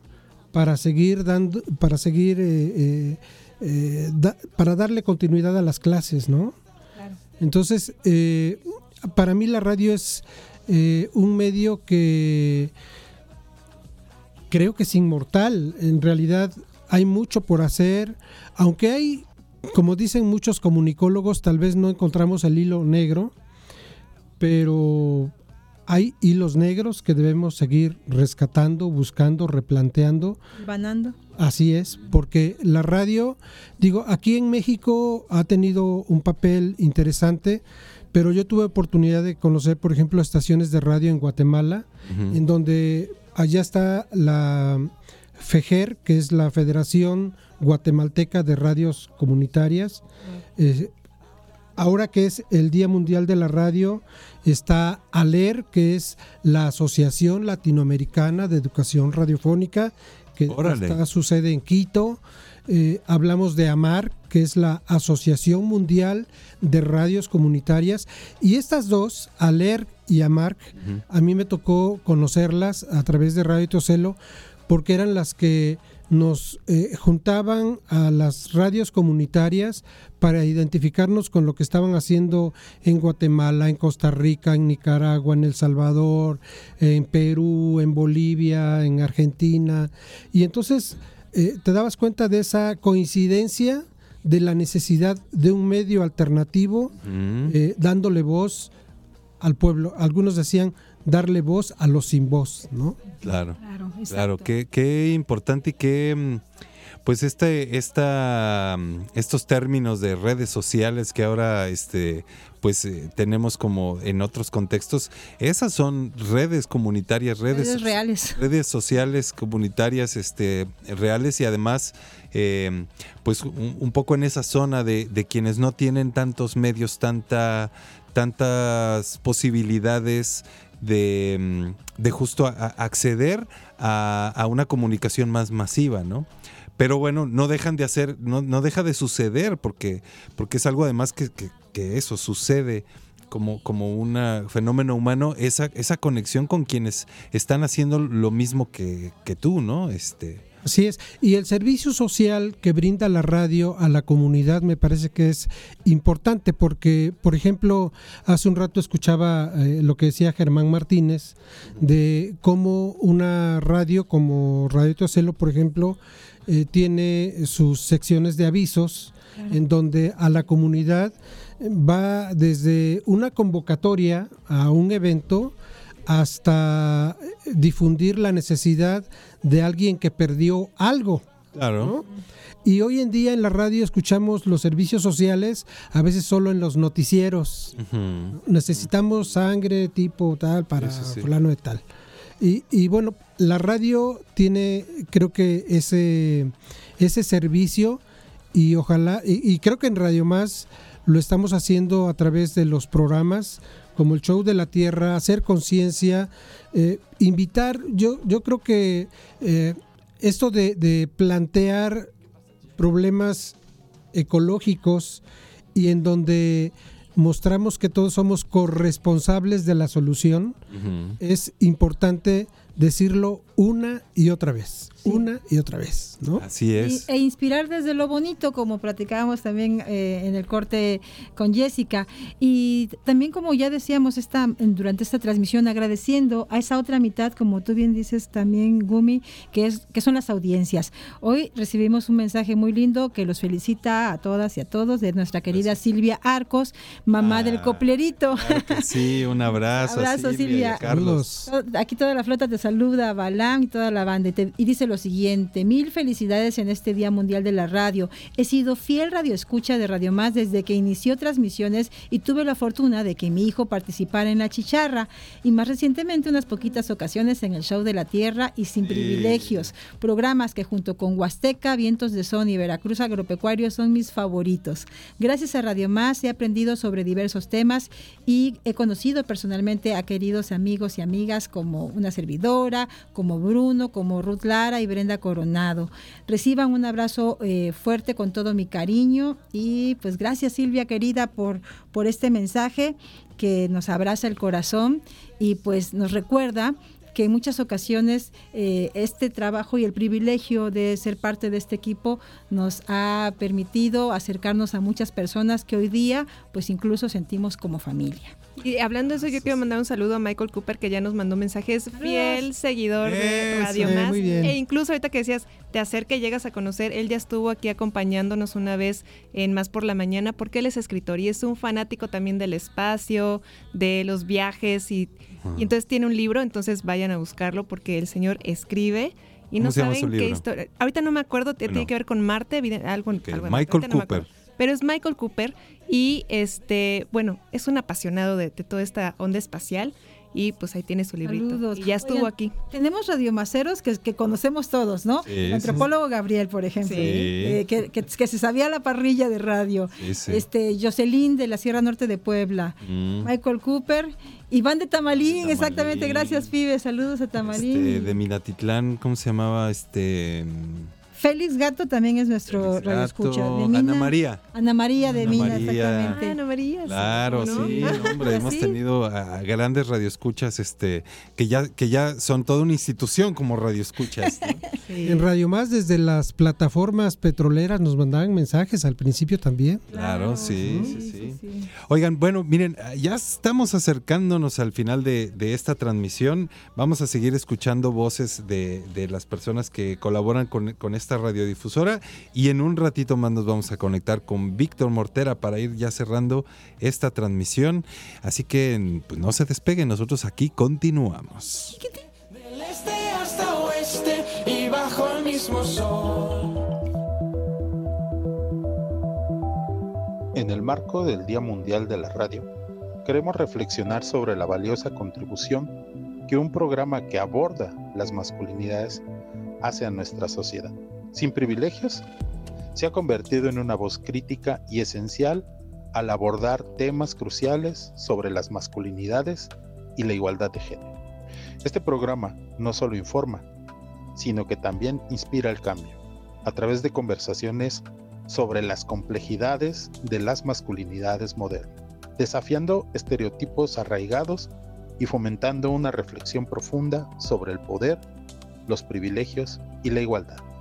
para seguir dando, para seguir, eh, eh, eh, para darle continuidad a las clases, ¿no? Entonces, para mí la radio es un medio que creo que es inmortal. En realidad hay mucho por hacer, aunque hay, como dicen muchos comunicólogos, tal vez no encontramos el hilo negro, pero hay hilos negros que debemos seguir rescatando, buscando, replanteando. Banando. Así es, porque la radio, digo, aquí en México ha tenido un papel interesante, pero yo tuve oportunidad de conocer, por ejemplo, estaciones de radio en Guatemala, en donde allá está la FEGER, que es la Federación Guatemalteca de Radios Comunitarias. Eh, ahora que es el Día Mundial de la Radio, está ALER, que es la Asociación Latinoamericana de Educación Radiofónica, que está su sede en Quito. Eh, hablamos de AMAR, que es la Asociación Mundial de Radios Comunitarias. Y estas dos, ALER y AMAR, a mí me tocó conocerlas a través de Radio Tocelo, porque eran las que nos eh, juntaban a las radios comunitarias para identificarnos con lo que estaban haciendo en Guatemala, en Costa Rica, en Nicaragua, en El Salvador, en Perú, en Bolivia, en Argentina. Y entonces eh, te dabas cuenta de esa coincidencia de la necesidad de un medio alternativo, eh, dándole voz al pueblo. Algunos decían darle voz a los sin voz, ¿no? Claro, claro, qué, qué, importante y qué, mm, pues este, esta, mm, estos términos de redes sociales que ahora este, pues eh, tenemos como en otros contextos, esas son redes comunitarias, redes, Redes reales. redes sociales comunitarias este, reales y además eh, pues un, un poco en esa zona de, de quienes no tienen tantos medios, tanta, tantas posibilidades de, de justo a- acceder a, a una comunicación más masiva, ¿no? Pero bueno, no dejan de hacer, no, no deja de suceder porque, porque es algo además que, que- que eso sucede como, como un fenómeno humano, esa, esa conexión con quienes están haciendo lo mismo que, que tú, ¿no? Este, Así es. Y el servicio social que brinda la radio a la comunidad me parece que es importante porque, por ejemplo, hace un rato escuchaba eh, lo que decía Germán Martínez de cómo una radio como Radio Teocelo, por ejemplo, eh, tiene sus secciones de avisos en donde a la comunidad va desde una convocatoria a un evento hasta difundir la necesidad de alguien que perdió algo. Claro. Y hoy en día en la radio escuchamos los servicios sociales, a veces solo en los noticieros. Necesitamos sangre tipo tal para Sí, sí, sí. fulano de tal. Y, y bueno, la radio tiene creo que ese, ese servicio y ojalá, y, y creo que en Radio Más lo estamos haciendo a través de los programas como el Show de la Tierra, hacer conciencia, eh, invitar, yo, yo creo que eh, esto de, de plantear problemas ecológicos y en donde mostramos que todos somos corresponsables de la solución, es importante decirlo una y otra vez, una y otra vez, ¿no? Así Y- es. e inspirar desde lo bonito, como platicábamos también eh, en el corte con Jessica. Y también, como ya decíamos esta, en- durante esta transmisión, agradeciendo a esa otra mitad, como tú bien dices también, Gumi, que, es, que son las audiencias. Hoy recibimos un mensaje muy lindo que los felicita a todas y a todos de nuestra querida Silvia Arcos, mamá del coplerito. Claro que sí, un [LAUGHS] abrazo. Abrazo, Silvia y Silvia. a Carlos. Aquí toda la flota te saluda, Balam y toda la banda. Y, te- y dice lo siguiente: Mil felicidades en este Día Mundial de la Radio. He sido fiel radioescucha de Radio Más desde que inició transmisiones y tuve la fortuna de que mi hijo participara en la chicharra. Y más recientemente, unas poquitas ocasiones en el Show de la Tierra y Sin Privilegios. Programas que junto con Huasteca, Vientos de Son y Veracruz Agropecuario son mis favoritos. Gracias a Radio Más he aprendido sobre diversos temas y he conocido personalmente a queridos amigos y amigas como una servidora, como Bruno, como Ruth Lara y Brenda Coronado. Reciban un abrazo eh, fuerte con todo mi cariño y pues gracias Silvia querida por, por este mensaje que nos abraza el corazón y pues nos recuerda que en muchas ocasiones eh, este trabajo y el privilegio de ser parte de este equipo nos ha permitido acercarnos a muchas personas que hoy día pues incluso sentimos como familia. Y hablando de eso, yo quiero mandar un saludo a Michael Cooper, que ya nos mandó mensajes, fiel seguidor de Radio eh, Más. muy bien. E incluso ahorita que decías, te acerca y llegas a conocer, él ya estuvo aquí acompañándonos una vez en Más por la Mañana, porque él es escritor y es un fanático también del espacio, de los viajes, y, y entonces tiene un libro, entonces vayan a buscarlo, porque el señor escribe. Y ¿Cómo no saben qué historia. Ahorita no me acuerdo, tiene que ver con Marte, algo, algo de Marte, Michael no Cooper. Pero es Michael Cooper y este, bueno, es un apasionado de, de toda esta onda espacial y pues ahí tiene su librito. Saludos. Y ya estuvo Oigan, aquí. Tenemos radiomaceros que, que conocemos todos, ¿no? Sí, el sí. antropólogo Gabriel, por ejemplo, Sí. eh, que, que- que se sabía la parrilla de radio. Sí, sí. Este, Jocelyn de la Sierra Norte de Puebla. Mm. Michael Cooper. Iván de Tamalín, exactamente. Gracias, Pibe. Saludos a Tamalín. Este, de Minatitlán, ¿cómo se llamaba? Este. Félix Gato también es nuestro Félix radioescucha. Gato. De Mina. Ana María. Ana María de Ana Mina, María. exactamente. Ah, Ana María. Claro, ¿no? sí, [LAUGHS] hombre, hemos sí. tenido a, a grandes radioescuchas, este, que ya, que ya son toda una institución como radioescuchas. ¿no? [LAUGHS] En Radio Más, desde las plataformas petroleras nos mandaban mensajes al principio también. Claro, sí, sí, sí, Oigan, bueno, miren, ya estamos acercándonos al final de, de esta transmisión. Vamos a seguir escuchando voces de, de las personas que colaboran con, con esta esta radiodifusora y en un ratito más nos vamos a conectar con Víctor Mortera para ir ya cerrando esta transmisión. Así que pues, no se despeguen, nosotros aquí continuamos. Hasta oeste y bajo el mismo sol. En el marco del Día Mundial de la Radio, queremos reflexionar sobre la valiosa contribución que un programa que aborda las masculinidades hace a nuestra sociedad. Sin privilegios, se ha convertido en una voz crítica y esencial al abordar temas cruciales sobre las masculinidades y la igualdad de género. Este programa no solo informa, sino que también inspira el cambio, a través de conversaciones sobre las complejidades de las masculinidades modernas, desafiando estereotipos arraigados y fomentando una reflexión profunda sobre el poder, los privilegios y la igualdad.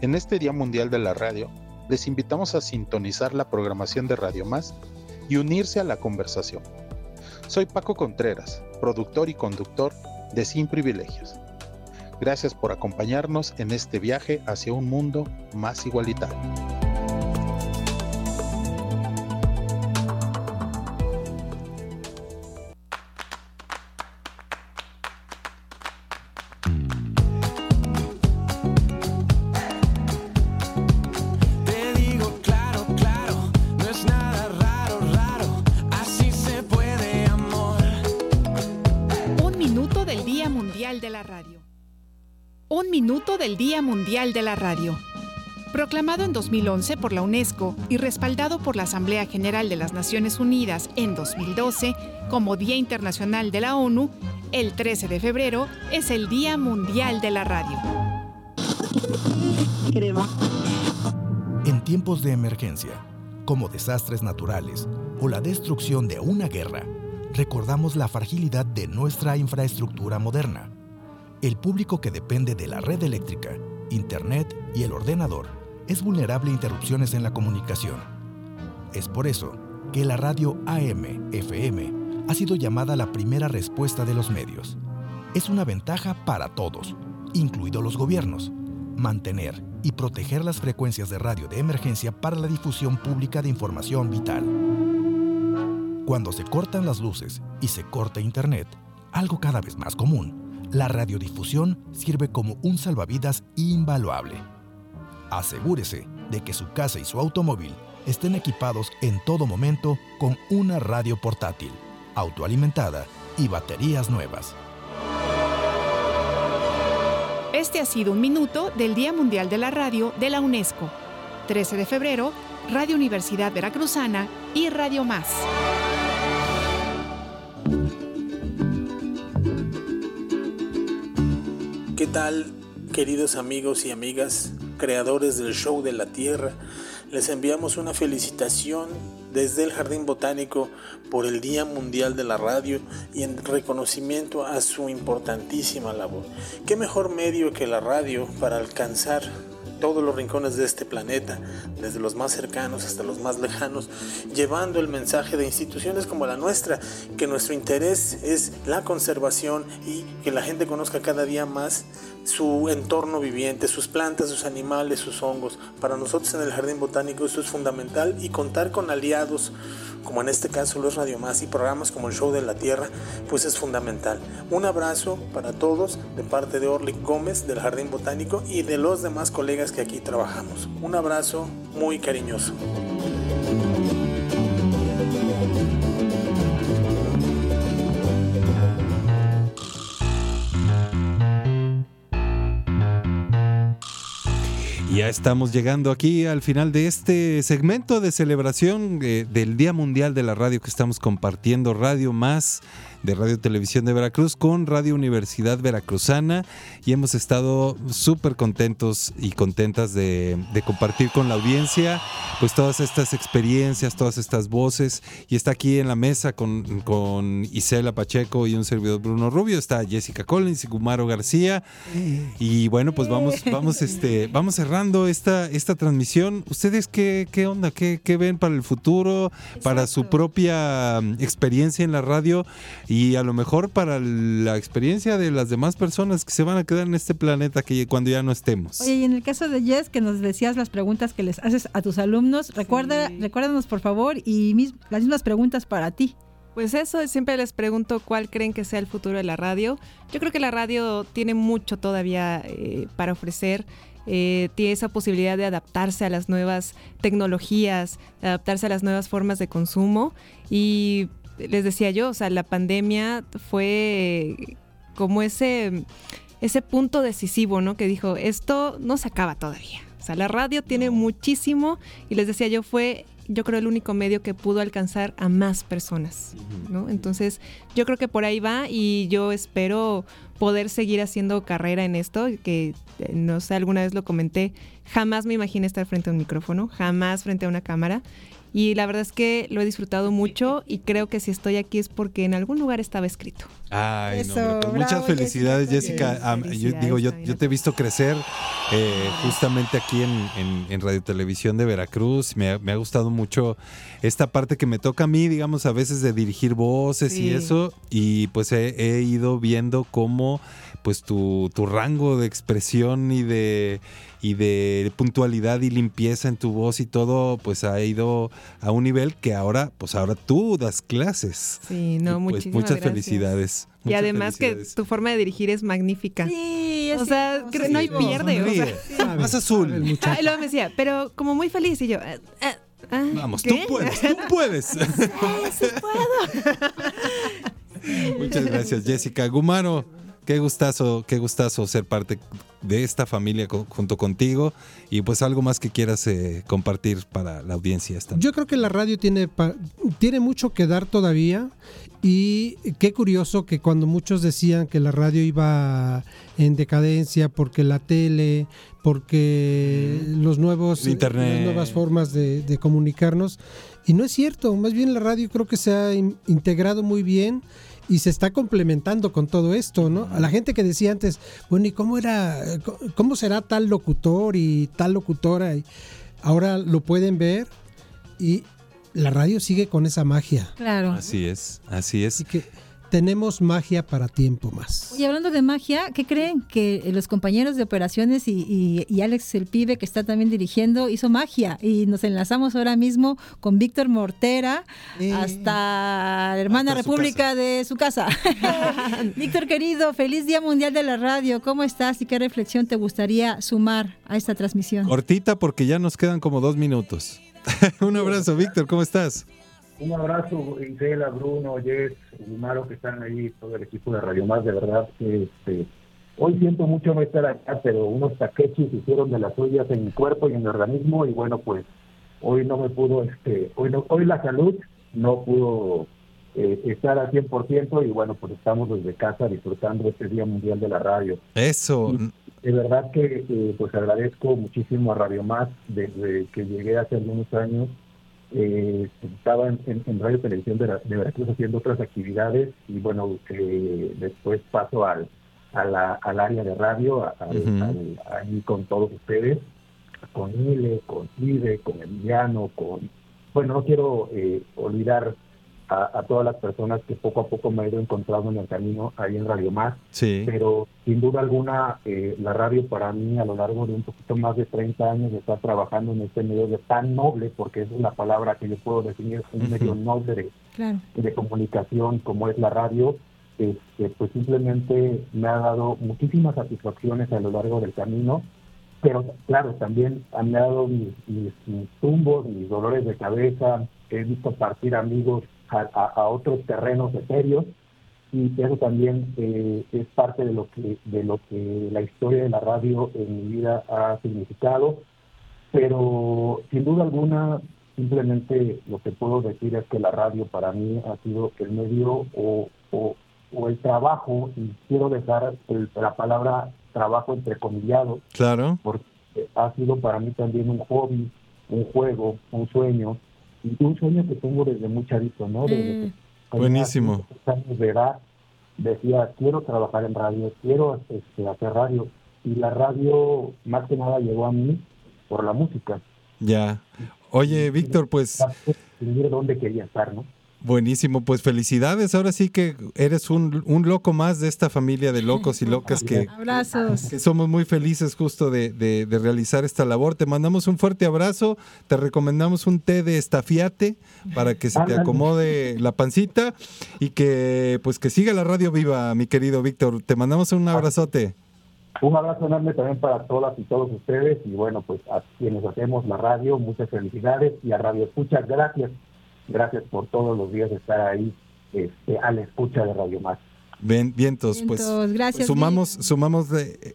En este Día Mundial de la Radio, les invitamos a sintonizar la programación de Radio Más y unirse a la conversación. Soy Paco Contreras, productor y conductor de Sin Privilegios. Gracias por acompañarnos en este viaje hacia un mundo más igualitario. Día Mundial de la Radio. Proclamado en 2011 por la UNESCO y respaldado por la Asamblea General de las Naciones Unidas en 2012 como Día Internacional de la ONU, el 13 de febrero es el Día Mundial de la Radio. En tiempos de emergencia, como desastres naturales o la destrucción de una guerra, recordamos la fragilidad de nuestra infraestructura moderna. El público que depende de la red eléctrica, Internet y el ordenador es vulnerable a interrupciones en la comunicación. Es por eso que la radio AM-FM ha sido llamada la primera respuesta de los medios. Es una ventaja para todos, incluidos los gobiernos, mantener y proteger las frecuencias de radio de emergencia para la difusión pública de información vital. Cuando se cortan las luces y se corta Internet, algo cada vez más común, la radiodifusión sirve como un salvavidas invaluable. Asegúrese de que su casa y su automóvil estén equipados en todo momento con una radio portátil, autoalimentada y baterías nuevas. Este ha sido un minuto del Día Mundial de la Radio de la UNESCO. 13 de febrero, Radio Universidad Veracruzana y Radio Más. ¿Qué tal, queridos amigos y amigas, creadores del show de la Tierra? Les enviamos una felicitación desde el Jardín Botánico por el Día Mundial de la Radio y en reconocimiento a su importantísima labor. ¿Qué mejor medio que la radio para alcanzar todos los rincones de este planeta, desde los más cercanos hasta los más lejanos, llevando el mensaje de instituciones como la nuestra, que nuestro interés es la conservación y que la gente conozca cada día más su entorno viviente, sus plantas, sus animales, sus hongos. Para nosotros en el Jardín Botánico esto es fundamental y contar con aliados como en este caso los Radio Más y programas como el Show de la Tierra, pues es fundamental. Un abrazo para todos de parte de Orly Gómez del Jardín Botánico y de los demás colegas que aquí trabajamos. Un abrazo muy cariñoso. Ya estamos llegando aquí al final de este segmento de celebración eh, del Día Mundial de la Radio que estamos compartiendo Radio Más de Radio Televisión de Veracruz con Radio Universidad Veracruzana y hemos estado súper contentos y contentas de, de compartir con la audiencia pues todas estas experiencias, todas estas voces y está aquí en la mesa con, con Isela Pacheco y un servidor Bruno Rubio, está Jessica Collins y Gumaro García y bueno pues vamos, vamos, este, vamos cerrando esta, esta transmisión. ¿Ustedes qué, qué onda? ¿Qué, qué ven para el futuro? Para su propia experiencia en la radio y a lo mejor para la experiencia de las demás personas que se van a quedar en este planeta que cuando ya no estemos. Oye, y en el caso de Jess, que nos decías las preguntas que les haces a tus alumnos, recuerda, recuérdanos por favor y mis- las mismas preguntas para ti. Pues eso, siempre les pregunto cuál creen que sea el futuro de la radio. Yo creo que la radio tiene mucho todavía eh, para ofrecer. eh, tiene esa posibilidad de adaptarse a las nuevas tecnologías, de adaptarse a las nuevas formas de consumo. Y les decía yo, o sea, la pandemia fue como ese, ese punto decisivo, ¿no? Que dijo, esto no se acaba todavía. O sea, la radio tiene muchísimo y les decía yo, fue yo creo el único medio que pudo alcanzar a más personas, ¿no? Entonces, yo creo que por ahí va y yo espero poder seguir haciendo carrera en esto, que eh, no sé, alguna vez lo comenté, jamás me imaginé estar frente a un micrófono, jamás frente a una cámara. Y la verdad es que lo he disfrutado mucho y creo que si estoy aquí es porque en algún lugar estaba escrito. Ay, Eso, no, pues bravo, muchas felicidades, Jessica. Jessica. Am- yo digo, yo, yo te he visto crecer eh, justamente aquí en, en- en Radio Televisión de Veracruz. Me ha, me ha gustado mucho esta parte que me toca a mí, digamos, a veces de dirigir voces y eso. Y pues he, he ido viendo cómo pues tu, tu rango de expresión y de y de puntualidad y limpieza en tu voz y todo, pues ha ido a un nivel que ahora, pues ahora tú das clases. Sí, no, Y, pues, muchísimas muchas gracias. felicidades. Y muchas además felicidades. que tu forma de dirigir es magnífica. Sí, o sea, creo- no hay Sí, pierde. o sea. Más azul. Ah, y luego me decía, pero como muy feliz. Y yo, ah, ah, ah, Vamos, ¿qué? tú puedes, tú puedes. Sí, sí puedo. [LAUGHS] Muchas gracias, Jessica. Gumaro, qué gustazo, qué gustazo ser parte de esta familia co- junto contigo. Y pues algo más que quieras eh, compartir para la audiencia esta Yo creo que la radio tiene, tiene mucho que dar todavía. Y qué curioso que cuando muchos decían que la radio iba en decadencia porque la tele, porque los nuevos, Internet. las nuevas formas de, de comunicarnos, y no es cierto, más bien la radio creo que se ha in- integrado muy bien y se está complementando con todo esto, ¿no? A la gente que decía antes, bueno, ¿y cómo era, cómo será tal locutor y tal locutora? Y ahora lo pueden ver y la radio sigue con esa magia. Claro. Así es, así es. Tenemos magia para tiempo más. Y hablando de magia, ¿qué creen? Que los compañeros de operaciones y, y- y Alex el pibe que está también dirigiendo hizo magia y nos enlazamos ahora mismo con Víctor Mortera hasta la hermana Hasta su república de su casa. [LAUGHS] Víctor querido, feliz Día Mundial de la Radio. ¿Cómo estás y qué reflexión te gustaría sumar a esta transmisión? Cortita porque ya nos quedan como dos minutos. [LAUGHS] Un abrazo, Víctor, ¿cómo estás? Un abrazo, Isela, Bruno, Jess, Gumaro, que están ahí, todo el equipo de Radio Más, de verdad que este, hoy siento mucho no estar acá, pero unos taquechis hicieron de las suyas en mi cuerpo y en mi organismo, y bueno, pues hoy no me pudo, este, hoy no, hoy la salud no pudo eh, estar al 100%, y bueno, pues estamos desde casa disfrutando este Día Mundial de la Radio. Eso. De verdad que eh, pues agradezco muchísimo a Radio Más desde que llegué hace algunos años. Eh, estaba en, en- en Radio Televisión de, la- de Veracruz haciendo otras actividades y bueno, eh, después paso al, a la- al área de radio, a- al- Ujú. al- ahí con todos ustedes, con Ile, con Ibe, con Emiliano, con... Bueno, no quiero eh, olvidar a, a todas las personas que poco a poco me he ido encontrando en el camino ahí en Radio Más Sí. pero sin duda alguna eh, la radio para mí a lo largo de un poquito más de 30 años de estar trabajando en este medio de tan noble, porque esa es la palabra que yo puedo definir, un medio noble de, Claro. de comunicación como es la radio, este, pues simplemente me ha dado muchísimas satisfacciones a lo largo del camino, pero claro, también me ha dado mis, mis, mis tumbos, mis dolores de cabeza, he visto partir amigos a, otros terrenos etéreos, y eso también eh, es parte de lo que de lo que la historia de la radio en mi vida ha significado pero sin duda alguna simplemente lo que puedo decir es que la radio para mí ha sido el medio o, o, o el trabajo y quiero dejar el- la palabra trabajo entrecomillado Claro. porque ha sido para mí también un hobby, un juego, un sueño, un sueño que tengo desde muy chavito, ¿no? Desde que tenía Buenísimo. años de edad, decía, quiero trabajar en radio, quiero este, hacer radio, y la radio más que nada llegó a mí por la música, Ya. Oye, Víctor, pues dónde quería estar, ¿no? Buenísimo, pues felicidades. Ahora sí que eres un, un loco más de esta familia de locos y locas que, Abrazos. que somos muy felices justo de, de- de realizar esta labor. Te mandamos un fuerte abrazo, te recomendamos un té de estafiate para que se te acomode la pancita y que pues que siga la radio viva, mi querido Víctor. Te mandamos un abrazote. Un abrazo enorme también para todas y todos ustedes y bueno, pues a quienes hacemos la radio, muchas felicidades y a Radio Escucha, gracias, gracias por todos los días estar ahí este, a la escucha de Radio Más. Bien, vientos, pues gracias, sumamos, sumamos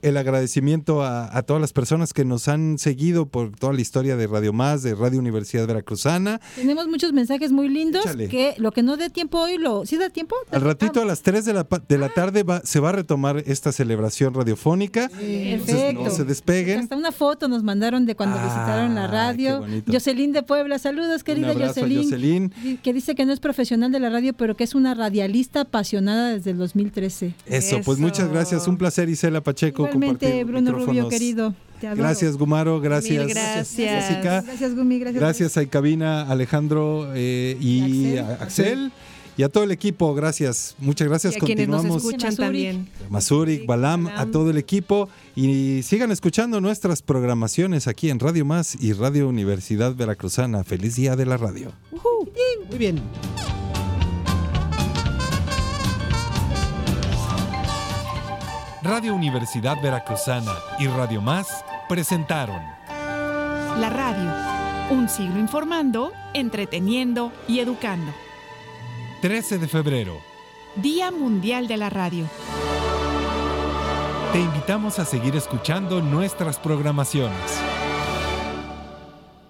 el agradecimiento a, a todas las personas que nos han seguido por toda la historia de Radio Más, de Radio Universidad Veracruzana. Tenemos muchos mensajes muy lindos Échale. que lo que no dé tiempo hoy, lo ¿sí da tiempo? Al ratito a las 3 de la, de la tarde va- se va a retomar esta celebración radiofónica. Entonces, Perfecto. no se despeguen. Hasta una foto nos mandaron de cuando visitaron la radio. Jocelyn de Puebla, saludos querida Jocelyn. Jocelyn. Que dice que no es profesional de la radio, pero que es una radialista apasionada desde el 2013. Eso, pues muchas gracias. Un placer, Isela Pacheco. Igualmente, compartir Bruno Rubio, querido. Te adoro. Gracias, Gumaro. Gracias, Mil gracias. Jessica. Gracias, Gumi. Gracias. Gracias a Cabina, Alejandro eh, y a Axel. Y a todo el equipo, gracias. Muchas gracias. Y a quienes nos Continuamos. escuchan también. Masurik, Balam, a todo el equipo. Y sigan escuchando nuestras programaciones aquí en Radio Más y Radio Universidad Veracruzana. Feliz día de la radio. Muy bien. Radio Universidad Veracruzana y Radio Más presentaron La radio. Un siglo informando, entreteniendo y educando. 13 de febrero. Día Mundial de la Radio. Te invitamos a seguir escuchando nuestras programaciones.